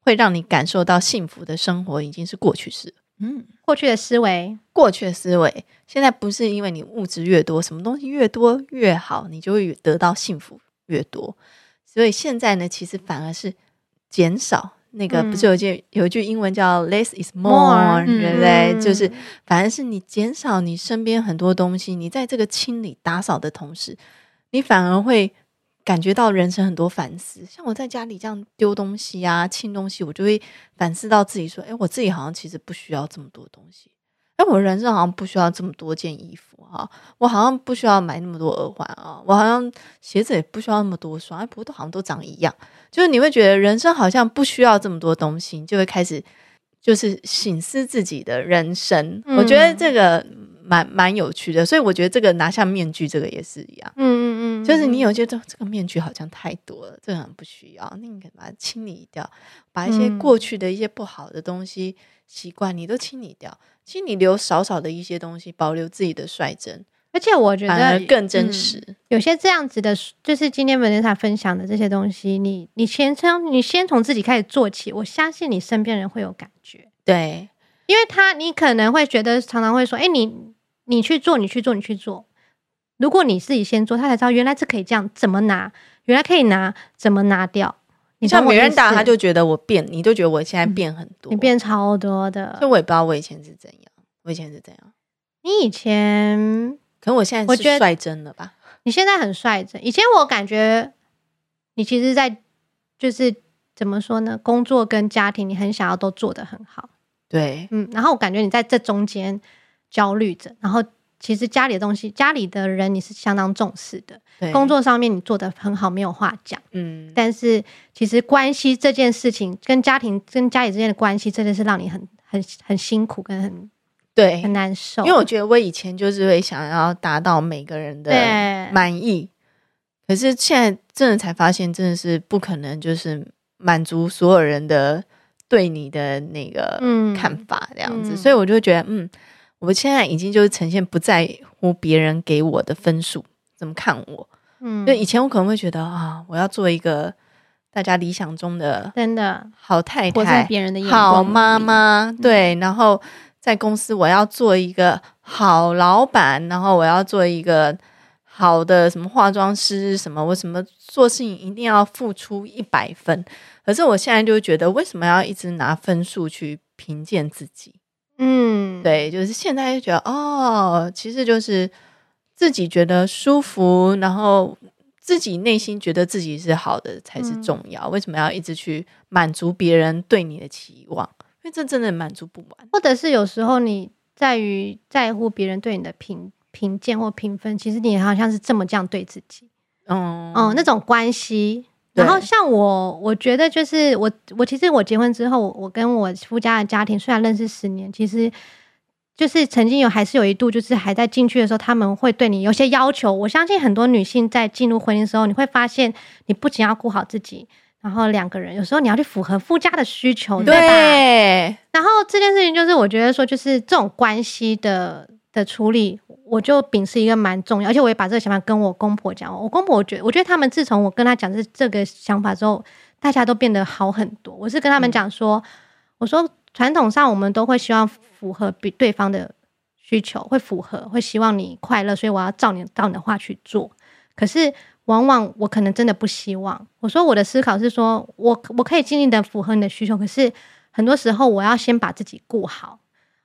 会让你感受到幸福的生活已经是过去式，嗯，过去的思维，过去的思维，现在不是因为你物质越多，什么东西越多越好，你就会得到幸福越多。所以现在呢，其实反而是减少那个，不是有句有一句英文叫 “less is more”，对不对？就是反而是你减少你身边很多东西，你在这个清理打扫的同时，你反而会感觉到人生很多反思。像我在家里这样丢东西啊、清东西，我就会反思到自己说：“哎，我自己好像其实不需要这么多东西。”但我人生好像不需要这么多件衣服哈，我好像不需要买那么多耳环啊，我好像鞋子也不需要那么多双，哎，不过都好像都长一样。就是你会觉得人生好像不需要这么多东西，你就会开始就是醒思自己的人生。嗯、我觉得这个蛮蛮有趣的，所以我觉得这个拿下面具这个也是一样。嗯嗯嗯，就是你有觉得这个面具好像太多了，这个很不需要，那你可以把它清理掉，把一些过去的一些不好的东西。习惯你都清理掉，其实你留少少的一些东西，保留自己的率真，而且我觉得更真实、嗯。有些这样子的，就是今天 Vanessa 分享的这些东西，你你先从你先从自己开始做起，我相信你身边人会有感觉。对，因为他你可能会觉得常常会说，哎、欸，你你去做，你去做，你去做。如果你自己先做，他才知道原来这可以这样，怎么拿？原来可以拿，怎么拿掉？你像别人打他就觉得我变，你就觉得我现在变很多，嗯、你变超多的。所以我也不知道我以前是怎样，我以前是怎样。你以前，可能我现在是率真了吧？你现在很率真。以前我感觉你其实在，在就是怎么说呢？工作跟家庭，你很想要都做得很好。对，嗯，然后我感觉你在这中间焦虑着，然后其实家里的东西，家里的人你是相当重视的，对。工作上面你做的很好，没有话讲，嗯，但是其实关系这件事情，跟家庭跟家里之间的关系，真的是让你很很很辛苦跟很对。很难受。因为我觉得我以前就是会想要达到每个人的满意，可是现在真的才发现，真的是不可能，就是满足所有人的。对你的那个看法这样子，嗯、所以我就觉得，嗯，我现在已经就是呈现不在乎别人给我的分数怎么看我，嗯，就以前我可能会觉得啊，我要做一个大家理想中的真的。好太太，在别人的好妈妈，对，然后在公司我要做一个好老板，然后我要做一个好的什么化妆师，什么我什么做事情一定要付出一百分。可是我现在就觉得，为什么要一直拿分数去评鉴自己？嗯，对，就是现在就觉得，哦，其实就是自己觉得舒服，然后自己内心觉得自己是好的才是重要。嗯、为什么要一直去满足别人对你的期望？因为这真的满足不完。或者是有时候你在于在乎别人对你的评评鉴或评分，其实你好像是这么这样对自己。嗯嗯，那种关系。然后像我，我觉得就是我，我其实我结婚之后，我跟我夫家的家庭虽然认识十年，其实就是曾经有还是有一度，就是还在进去的时候，他们会对你有些要求。我相信很多女性在进入婚姻的时候，你会发现，你不仅要顾好自己，然后两个人有时候你要去符合夫家的需求，对吧？对。然后这件事情就是我觉得说，就是这种关系的的处理。我就秉持一个蛮重要，而且我也把这个想法跟我公婆讲。我公婆我觉得，我觉得他们自从我跟他讲这这个想法之后，大家都变得好很多。我是跟他们讲说，我说传统上我们都会希望符合比对方的需求，会符合，会希望你快乐，所以我要照你照你的话去做。可是往往我可能真的不希望。我说我的思考是说，我我可以尽力的符合你的需求，可是很多时候我要先把自己顾好。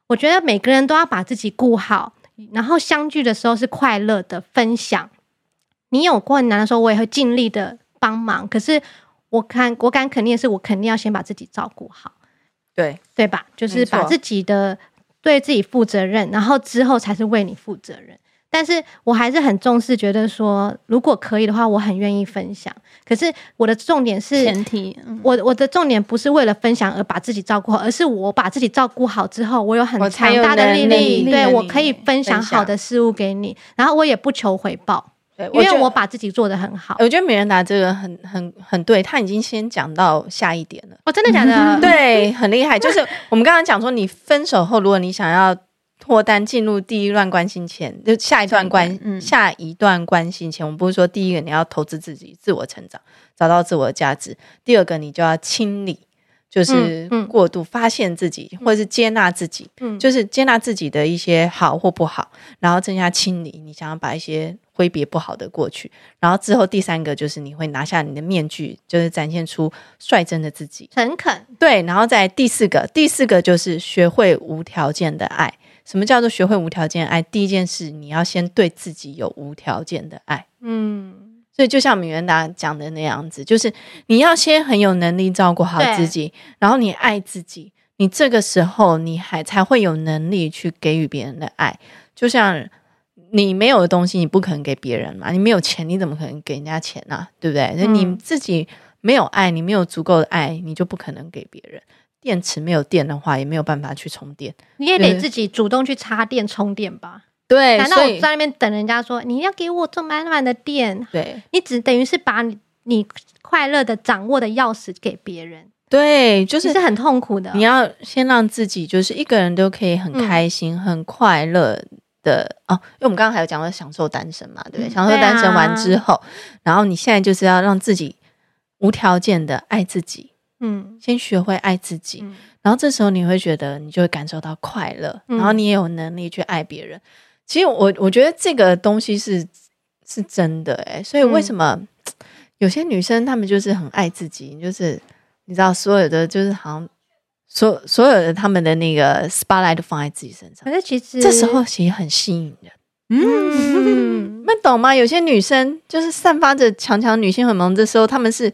我觉得每个人都要把自己顾好。然后相聚的时候是快乐的分享，你有困难的时候，我也会尽力的帮忙。可是我看我敢肯定的是，我肯定要先把自己照顾好，对对吧？就是把自己的对自己负责任，然后之后才是为你负责任。但是我还是很重视，觉得说如果可以的话，我很愿意分享。可是我的重点是前提，我我的重点不是为了分享而把自己照顾好，而是我把自己照顾好之后，我有很强大的力量，对，我可以分享好的事物给你，然后我也不求回报，对，因为我把自己做的很好。我觉得美人达这个很很很对，他已经先讲到下一点了。哦，真的假的？对，很厉害。就是我们刚刚讲说，你分手后，如果你想要。脱单进入第一段关系前，就下一段关、嗯、下一段关系前，我们不是说第一个你要投资自己，自我成长，找到自我的价值；第二个你就要清理，就是过度发现自己，嗯、或者是接纳自己，嗯、就是接纳自己的一些好或不好，然后增加清理，你想要把一些挥别不好的过去，然后之后第三个就是你会拿下你的面具，就是展现出率真的自己，诚恳。对，然后在第四个，第四个就是学会无条件的爱。什么叫做学会无条件爱？第一件事，你要先对自己有无条件的爱。嗯，所以就像米元达讲的那样子，就是你要先很有能力照顾好自己，然后你爱自己，你这个时候你还才会有能力去给予别人的爱。就像你没有的东西，你不可能给别人嘛。你没有钱，你怎么可能给人家钱呢、啊？对不对？那、嗯、你自己没有爱，你没有足够的爱，你就不可能给别人。电池没有电的话，也没有办法去充电。你也得自己主动去插电充电吧？对，难道我在那边等人家说你要给我这满满的电？对，你只等于是把你你快乐的掌握的钥匙给别人。对，就是是很痛苦的。你要先让自己就是一个人都可以很开心、嗯、很快乐的哦。因为我们刚刚还有讲到享受单身嘛，对不对？嗯、享受单身完之后，啊、然后你现在就是要让自己无条件的爱自己。嗯，先学会爱自己，嗯、然后这时候你会觉得你就会感受到快乐，嗯、然后你也有能力去爱别人。其实我我觉得这个东西是是真的哎，所以为什么、嗯、有些女生她们就是很爱自己，就是你知道所有的就是好像所所有的他们的那个 spotlight 都放在自己身上，可是其实这时候其实很吸引人。嗯，你们懂吗？有些女生就是散发着强强女性荷尔蒙，这时候他们是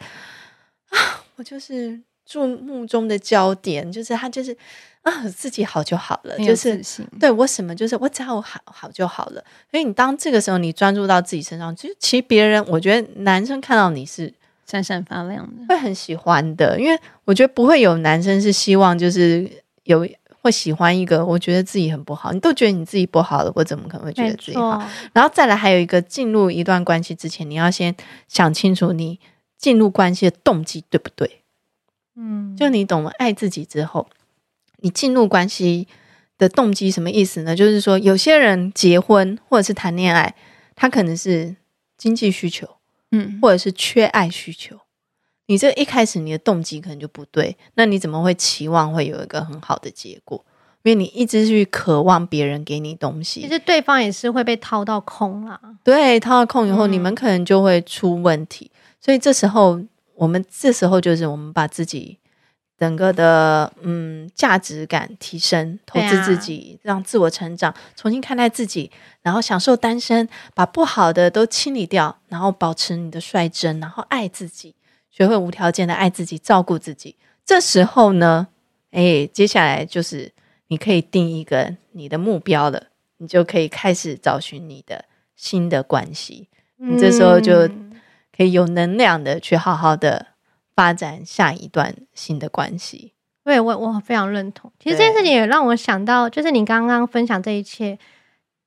啊。我就是注目中的焦点，就是他就是啊，自己好就好了，就是对我什么就是我只要我好好就好了。所以你当这个时候你专注到自己身上，其实其实别人我觉得男生看到你是闪闪发亮的，会很喜欢的，因为我觉得不会有男生是希望就是有。会喜欢一个，我觉得自己很不好，你都觉得你自己不好了，我怎么可能会觉得自己好？然后再来，还有一个进入一段关系之前，你要先想清楚你进入关系的动机对不对？嗯，就你懂了爱自己之后，你进入关系的动机什么意思呢？就是说，有些人结婚或者是谈恋爱，他可能是经济需求，嗯，或者是缺爱需求。你这一开始你的动机可能就不对，那你怎么会期望会有一个很好的结果？因为你一直去渴望别人给你东西，其实对方也是会被掏到空啦。对，掏到空以后，嗯、你们可能就会出问题。所以这时候，我们这时候就是我们把自己整个的嗯价值感提升，投资自己，啊、让自我成长，重新看待自己，然后享受单身，把不好的都清理掉，然后保持你的率真，然后爱自己。学会无条件的爱自己，照顾自己。这时候呢，诶，接下来就是你可以定一个你的目标了，你就可以开始找寻你的新的关系。你这时候就可以有能量的去好好的发展下一段新的关系。对，我我非常认同。其实这件事情也让我想到，就是你刚刚分享这一切。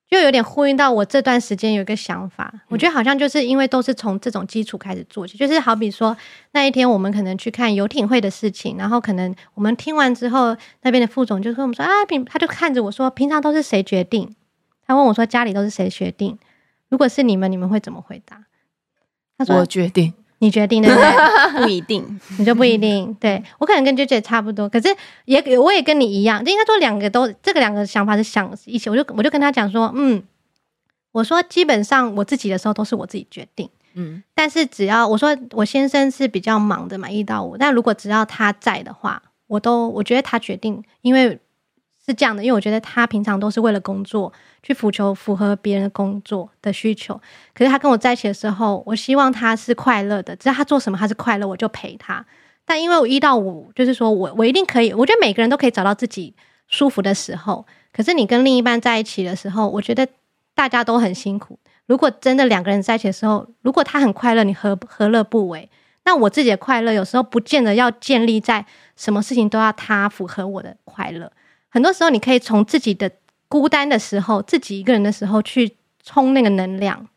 就有点呼应到我这段时间有一个想法，我觉得好像就是因为都是从这种基础开始做起，就是好比说那一天我们可能去看游艇会的事情，然后可能我们听完之后，那边的副总就跟我们说啊，平他就看着我说，平常都是谁决定？他问我说家里都是谁决定？如果是你们，你们会怎么回答？他说我决定。你决定对不对？不一定，你就不一定。对，我可能跟 JJ 差不多，可是也我也跟你一样，就应该说两个都这个两个想法是想一起。我就我就跟他讲说，嗯，我说基本上我自己的时候都是我自己决定，嗯，但是只要我说我先生是比较忙的嘛，一到五，但如果只要他在的话，我都我觉得他决定，因为。是这样的，因为我觉得他平常都是为了工作去谋求符合别人的工作的需求。可是他跟我在一起的时候，我希望他是快乐的，只要他做什么他是快乐，我就陪他。但因为我一到五，就是说我我一定可以，我觉得每个人都可以找到自己舒服的时候。可是你跟另一半在一起的时候，我觉得大家都很辛苦。如果真的两个人在一起的时候，如果他很快乐，你何何乐不为？那我自己的快乐有时候不见得要建立在什么事情都要他符合我的快乐。很多时候，你可以从自己的孤单的时候，自己一个人的时候去充那个能量，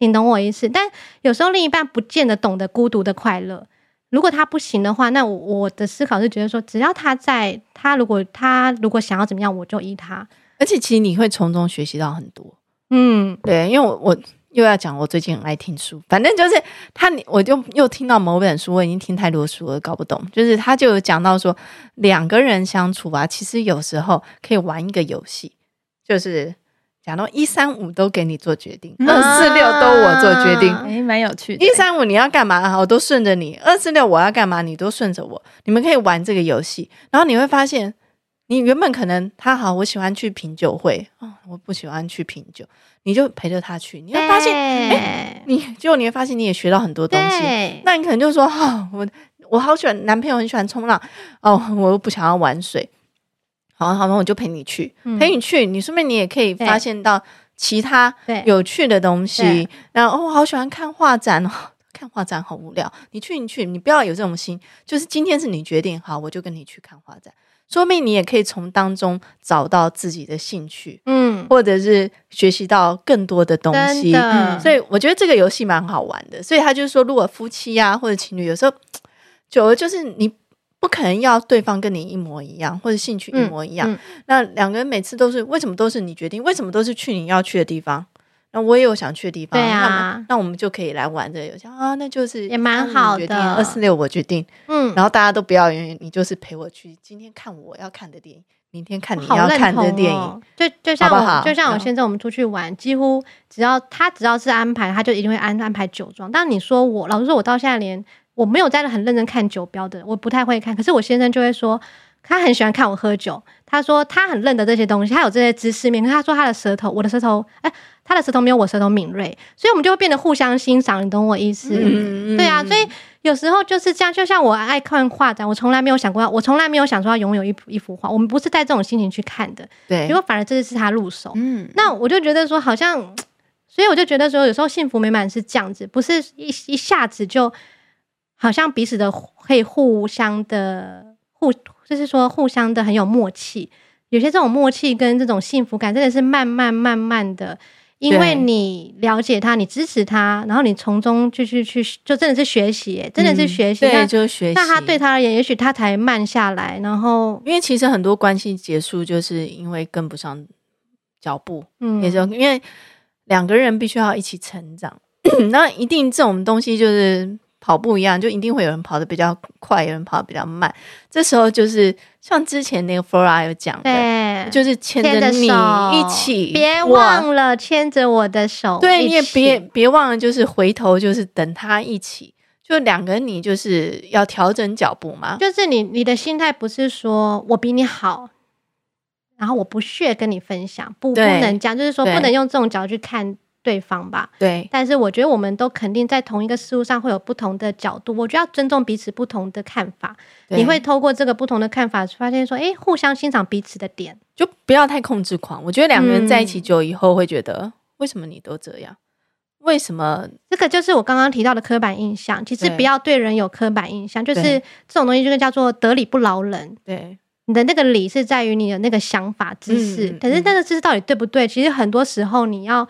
你懂我意思？但有时候另一半不见得懂得孤独的快乐。如果他不行的话，那我，我的思考是觉得说，只要他在，他如果他如果想要怎么样，我就依他。而且其实你会从中学习到很多。嗯，对，因为我我。又要讲我最近很爱听书，反正就是他，我就又听到某本书，我已经听太多书了，搞不懂。就是他就有讲到说，两个人相处啊，其实有时候可以玩一个游戏，就是讲到一三五都给你做决定，二四六都我做决定，哎，蛮有趣的。一三五你要干嘛，我都顺着你；二四六我要干嘛，你都顺着我。你们可以玩这个游戏，然后你会发现。你原本可能他好，我喜欢去品酒会哦，我不喜欢去品酒，你就陪着他去，你会发现，哎、欸，你结果你会发现你也学到很多东西。那你可能就说，哦，我我好喜欢男朋友，很喜欢冲浪哦，我又不想要玩水，好，好，那我就陪你去，嗯、陪你去，你顺便你也可以发现到其他有趣的东西。然后哦，我好喜欢看画展哦，看画展好无聊，你去你去，你不要有这种心，就是今天是你决定好，我就跟你去看画展。说明你也可以从当中找到自己的兴趣，嗯，或者是学习到更多的东西。嗯，所以我觉得这个游戏蛮好玩的。所以他就是说，如果夫妻呀、啊、或者情侣，有时候久了就是你不可能要对方跟你一模一样，或者兴趣一模一样。嗯嗯、那两个人每次都是为什么都是你决定？为什么都是去你要去的地方？那我也有想去的地方，对啊，那，我们就可以来玩这个游戏啊，那就是也蛮好的。二四六我决定，嗯，然后大家都不要，因为你就是陪我去，今天看我要看的电影，明天看你要看的电影，哦、就就像我就像我现在我们出去玩，几乎只要他只要是安排，他就一定会安安排酒庄。但你说我老实说，我到现在连我没有在很认真看酒标的，我不太会看。可是我先生就会说，他很喜欢看我喝酒。他说他很认得这些东西，他有这些知识面。可是他说他的舌头，我的舌头，哎、欸，他的舌头没有我舌头敏锐，所以我们就会变得互相欣赏。你懂我意思？嗯、对啊，所以有时候就是这样。就像我爱看画展，我从来没有想过要，我从来没有想说要拥有一一幅画。我们不是带这种心情去看的。对，结果反而这是他入手。嗯，那我就觉得说，好像，所以我就觉得说，有时候幸福美满是这样子，不是一一下子就好像彼此的可以互相的互。就是说，互相的很有默契。有些这种默契跟这种幸福感，真的是慢慢慢慢的，因为你了解他，你支持他，然后你从中就去去，就真的是学习，真的是学习。嗯、对，就是学习。那他对他而言，也许他才慢下来。然后，因为其实很多关系结束，就是因为跟不上脚步。嗯，也就因为两个人必须要一起成长。那一定这种东西就是。跑步一样，就一定会有人跑得比较快，有人跑得比较慢。这时候就是像之前那个 Flora 有讲的，对，就是牵着你一起，别忘了牵着我的手。对，你也别别忘了，就是回头就是等他一起，就两个人，你就是要调整脚步嘛。就是你你的心态不是说我比你好，然后我不屑跟你分享，不不能这样，就是说不能用这种角度去看。对方吧，对，但是我觉得我们都肯定在同一个事物上会有不同的角度，我觉得要尊重彼此不同的看法。你会透过这个不同的看法，发现说，哎，互相欣赏彼此的点，就不要太控制狂。我觉得两个人在一起久以后，会觉得、嗯、为什么你都这样？为什么？这个就是我刚刚提到的刻板印象。其实不要对人有刻板印象，就是这种东西就是叫做得理不饶人。对，你的那个理是在于你的那个想法知识，嗯、可是那个知识到底对不对？其实很多时候你要。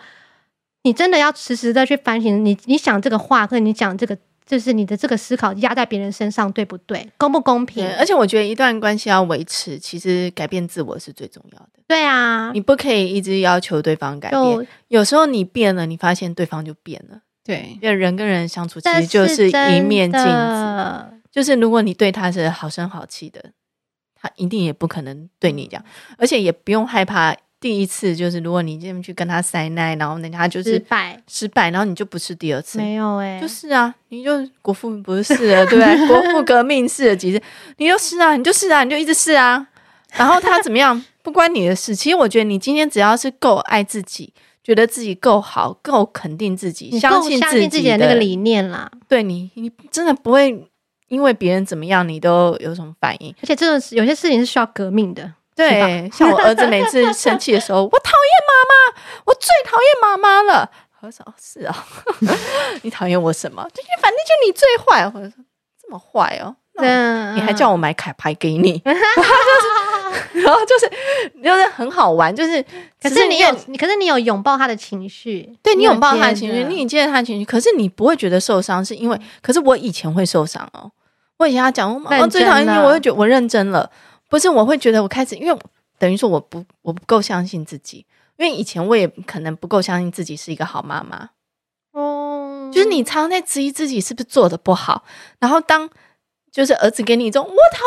你真的要时时的去反省，你你想这个话，跟你讲这个，就是你的这个思考压在别人身上，对不对？公不公平？而且我觉得一段关系要维持，其实改变自我是最重要的。对啊，你不可以一直要求对方改变，有时候你变了，你发现对方就变了。对，因为人跟人相处其实就是一面镜子，就是如果你对他是好声好气的，他一定也不可能对你这样，而且也不用害怕。第一次就是，如果你这么去跟他塞奶，然后人家就是失败，失败，然后你就不是第二次。没有哎、欸，就是啊，你就国父不是试了，对不对？国父革命试了几次，你就试啊，你就试啊，你就一直试啊。然后他怎么样，不关你的事。其实我觉得，你今天只要是够爱自己，觉得自己够好，够肯定自己，相信自己，相信自己的那个理念啦。对你，你真的不会因为别人怎么样，你都有什么反应。而且，这种有些事情是需要革命的。对，像我儿子每次 生气的时候，我讨厌妈妈，我最讨厌妈妈了。我说是啊，你讨厌我什么？就反正就你最坏。我说这么坏哦，你还叫我买卡牌给你，然后就是，然后就是，就是很好玩，就是。可是你有，可是你有拥抱他的情绪，对你拥抱他的情绪，你已经接受他的情绪，可是你不会觉得受伤，是因为，可是我以前会受伤哦。我以前他讲我妈妈最讨厌你，我就觉得我认真了。不是，我会觉得我开始，因为等于说我不我不够相信自己，因为以前我也可能不够相信自己是一个好妈妈。哦，就是你常常在质疑自己是不是做的不好，然后当就是儿子给你一种我讨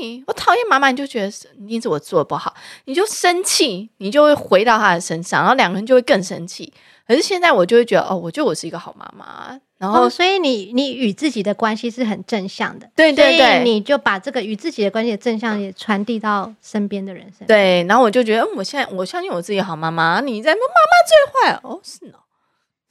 厌你，我讨厌妈妈，你就觉得是一定是我做的不好，你就生气，你就会回到他的身上，然后两个人就会更生气。可是现在我就会觉得，哦，我觉得我是一个好妈妈。然后，哦、所以你你与自己的关系是很正向的，对对对，你就把这个与自己的关系的正向也传递到身边的人身上。对，然后我就觉得，嗯，我现在我相信我自己好妈妈，你在妈妈最坏哦，是哦，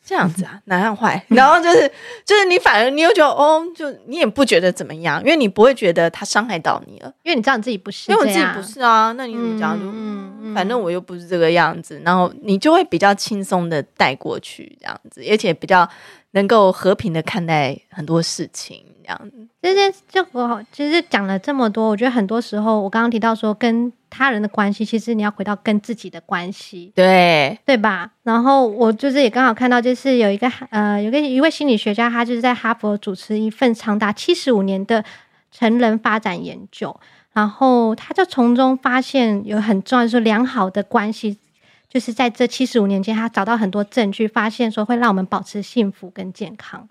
这样子啊，哪样坏？然后就是就是你反而你又觉得，哦，就你也不觉得怎么样，因为你不会觉得他伤害到你了，因为你知道你自己不是，因为我自己不是啊，那你怎么讲？就嗯，嗯，反正我又不是这个样子，然后你就会比较轻松的带过去，这样子，而且比较。能够和平的看待很多事情，这样子。这件就我其实讲了这么多，我觉得很多时候我刚刚提到说跟他人的关系，其实你要回到跟自己的关系，对对吧？然后我就是也刚好看到，就是有一个呃，有个一位心理学家，他就是在哈佛主持一份长达七十五年的成人发展研究，然后他就从中发现有很重要的，就是良好的关系。就是在这七十五年间，他找到很多证据，发现说会让我们保持幸福跟健康。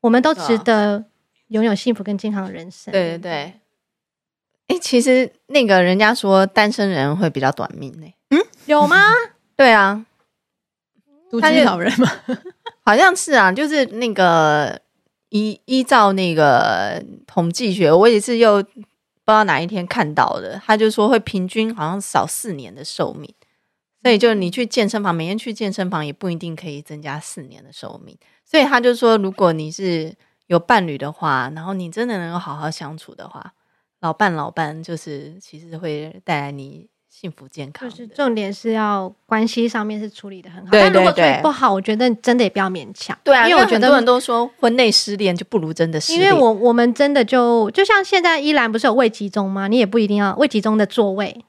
我们都值得拥有幸福跟健康的人生。对对对。哎、欸，其实那个人家说单身人会比较短命呢。嗯，有吗？对啊，独居老人吗？好像是啊，就是那个依依照那个统计学，我也是又。不知道哪一天看到的，他就说会平均好像少四年的寿命，所以就你去健身房，每天去健身房也不一定可以增加四年的寿命。所以他就说，如果你是有伴侣的话，然后你真的能够好好相处的话，老伴老伴就是其实会带来你幸福健康。就是重点是要关系上面是处理的很好，对对对，但如果处理不好，我觉得真的也不要勉强。对啊，因为我觉得很多人都说婚内失恋就不如真的失恋，因为我我们真的就就像现在依然不是有未集中吗？你也不一定要未集中的座位。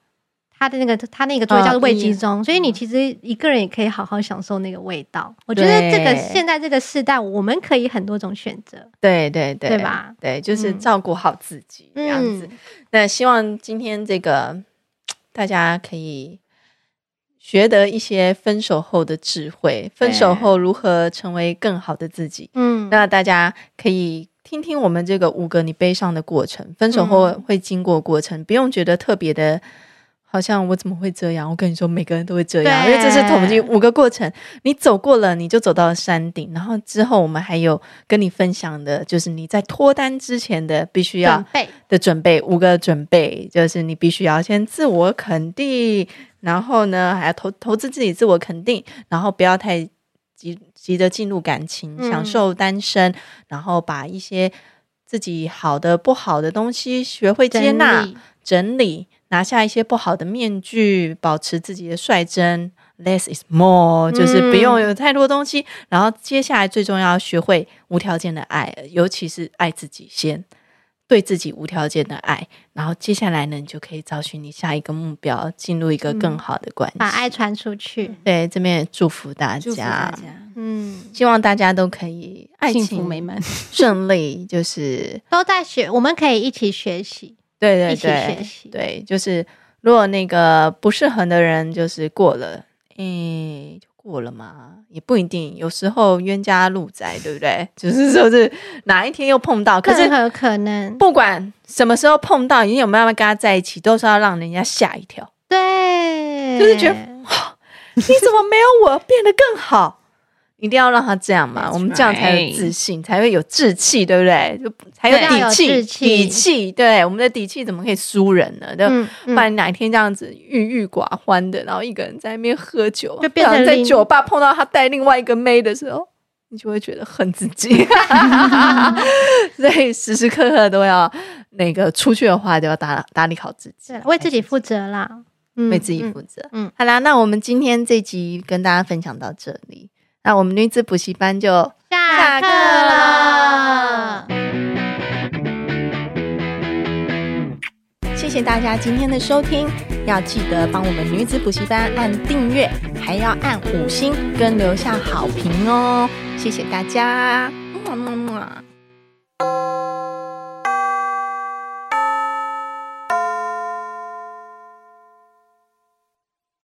他的那个，他那个座位叫做味集中，哦、所以你其实一个人也可以好好享受那个味道。我觉得这个现在这个时代，我们可以很多种选择。对对对，对吧？对，就是照顾好自己、嗯、这样子。那希望今天这个大家可以学得一些分手后的智慧，分手后如何成为更好的自己。嗯，那大家可以听听我们这个五个你悲伤的过程，分手后会经过过程，嗯、不用觉得特别的。好像我怎么会这样？我跟你说，每个人都会这样，因为这是统计五个过程，你走过了，你就走到了山顶。然后之后我们还有跟你分享的，就是你在脱单之前的必须要的准备，五个准备，就是你必须要先自我肯定，然后呢还要投投资自己自我肯定，然后不要太急急着进入感情，享受单身，嗯、然后把一些自己好的不好的东西学会接纳整理。拿下一些不好的面具，保持自己的率真，less is more，就是不用有太多东西。嗯、然后接下来最重要，学会无条件的爱，尤其是爱自己先，对自己无条件的爱。然后接下来呢，你就可以找寻你下一个目标，进入一个更好的关系，把爱传出去。对，这边也祝福大家，祝福大家，嗯，希望大家都可以爱情美满顺利，就是都在学，我们可以一起学习。对对对，对，就是如果那个不适合的人，就是过了，诶，就过了嘛，也不一定。有时候冤家路窄，对不对？就是说是哪一天又碰到，可是很可能，不管什么时候碰到，你有没有跟他在一起，都是要让人家吓一跳。对，就是觉得，你怎么没有我变得更好？一定要让他这样嘛我们这样才有自信才会有志气，对不对？就才有底气，底气。对，我们的底气怎么可以输人呢？就不然哪一天这样子郁郁寡欢的，然后一个人在那边喝酒，就变成在酒吧碰到他带另外一个妹的时候，你就会觉得恨自己。所以时时刻刻都要那个出去的话，就要打打理好自己，为自己负责啦，为自己负责。嗯，嗯好啦，那我们今天这集跟大家分享到这里。那我们女子补习班就下课了。谢谢大家今天的收听，要记得帮我们女子补习班按订阅，还要按五星跟留下好评哦。谢谢大家。嗯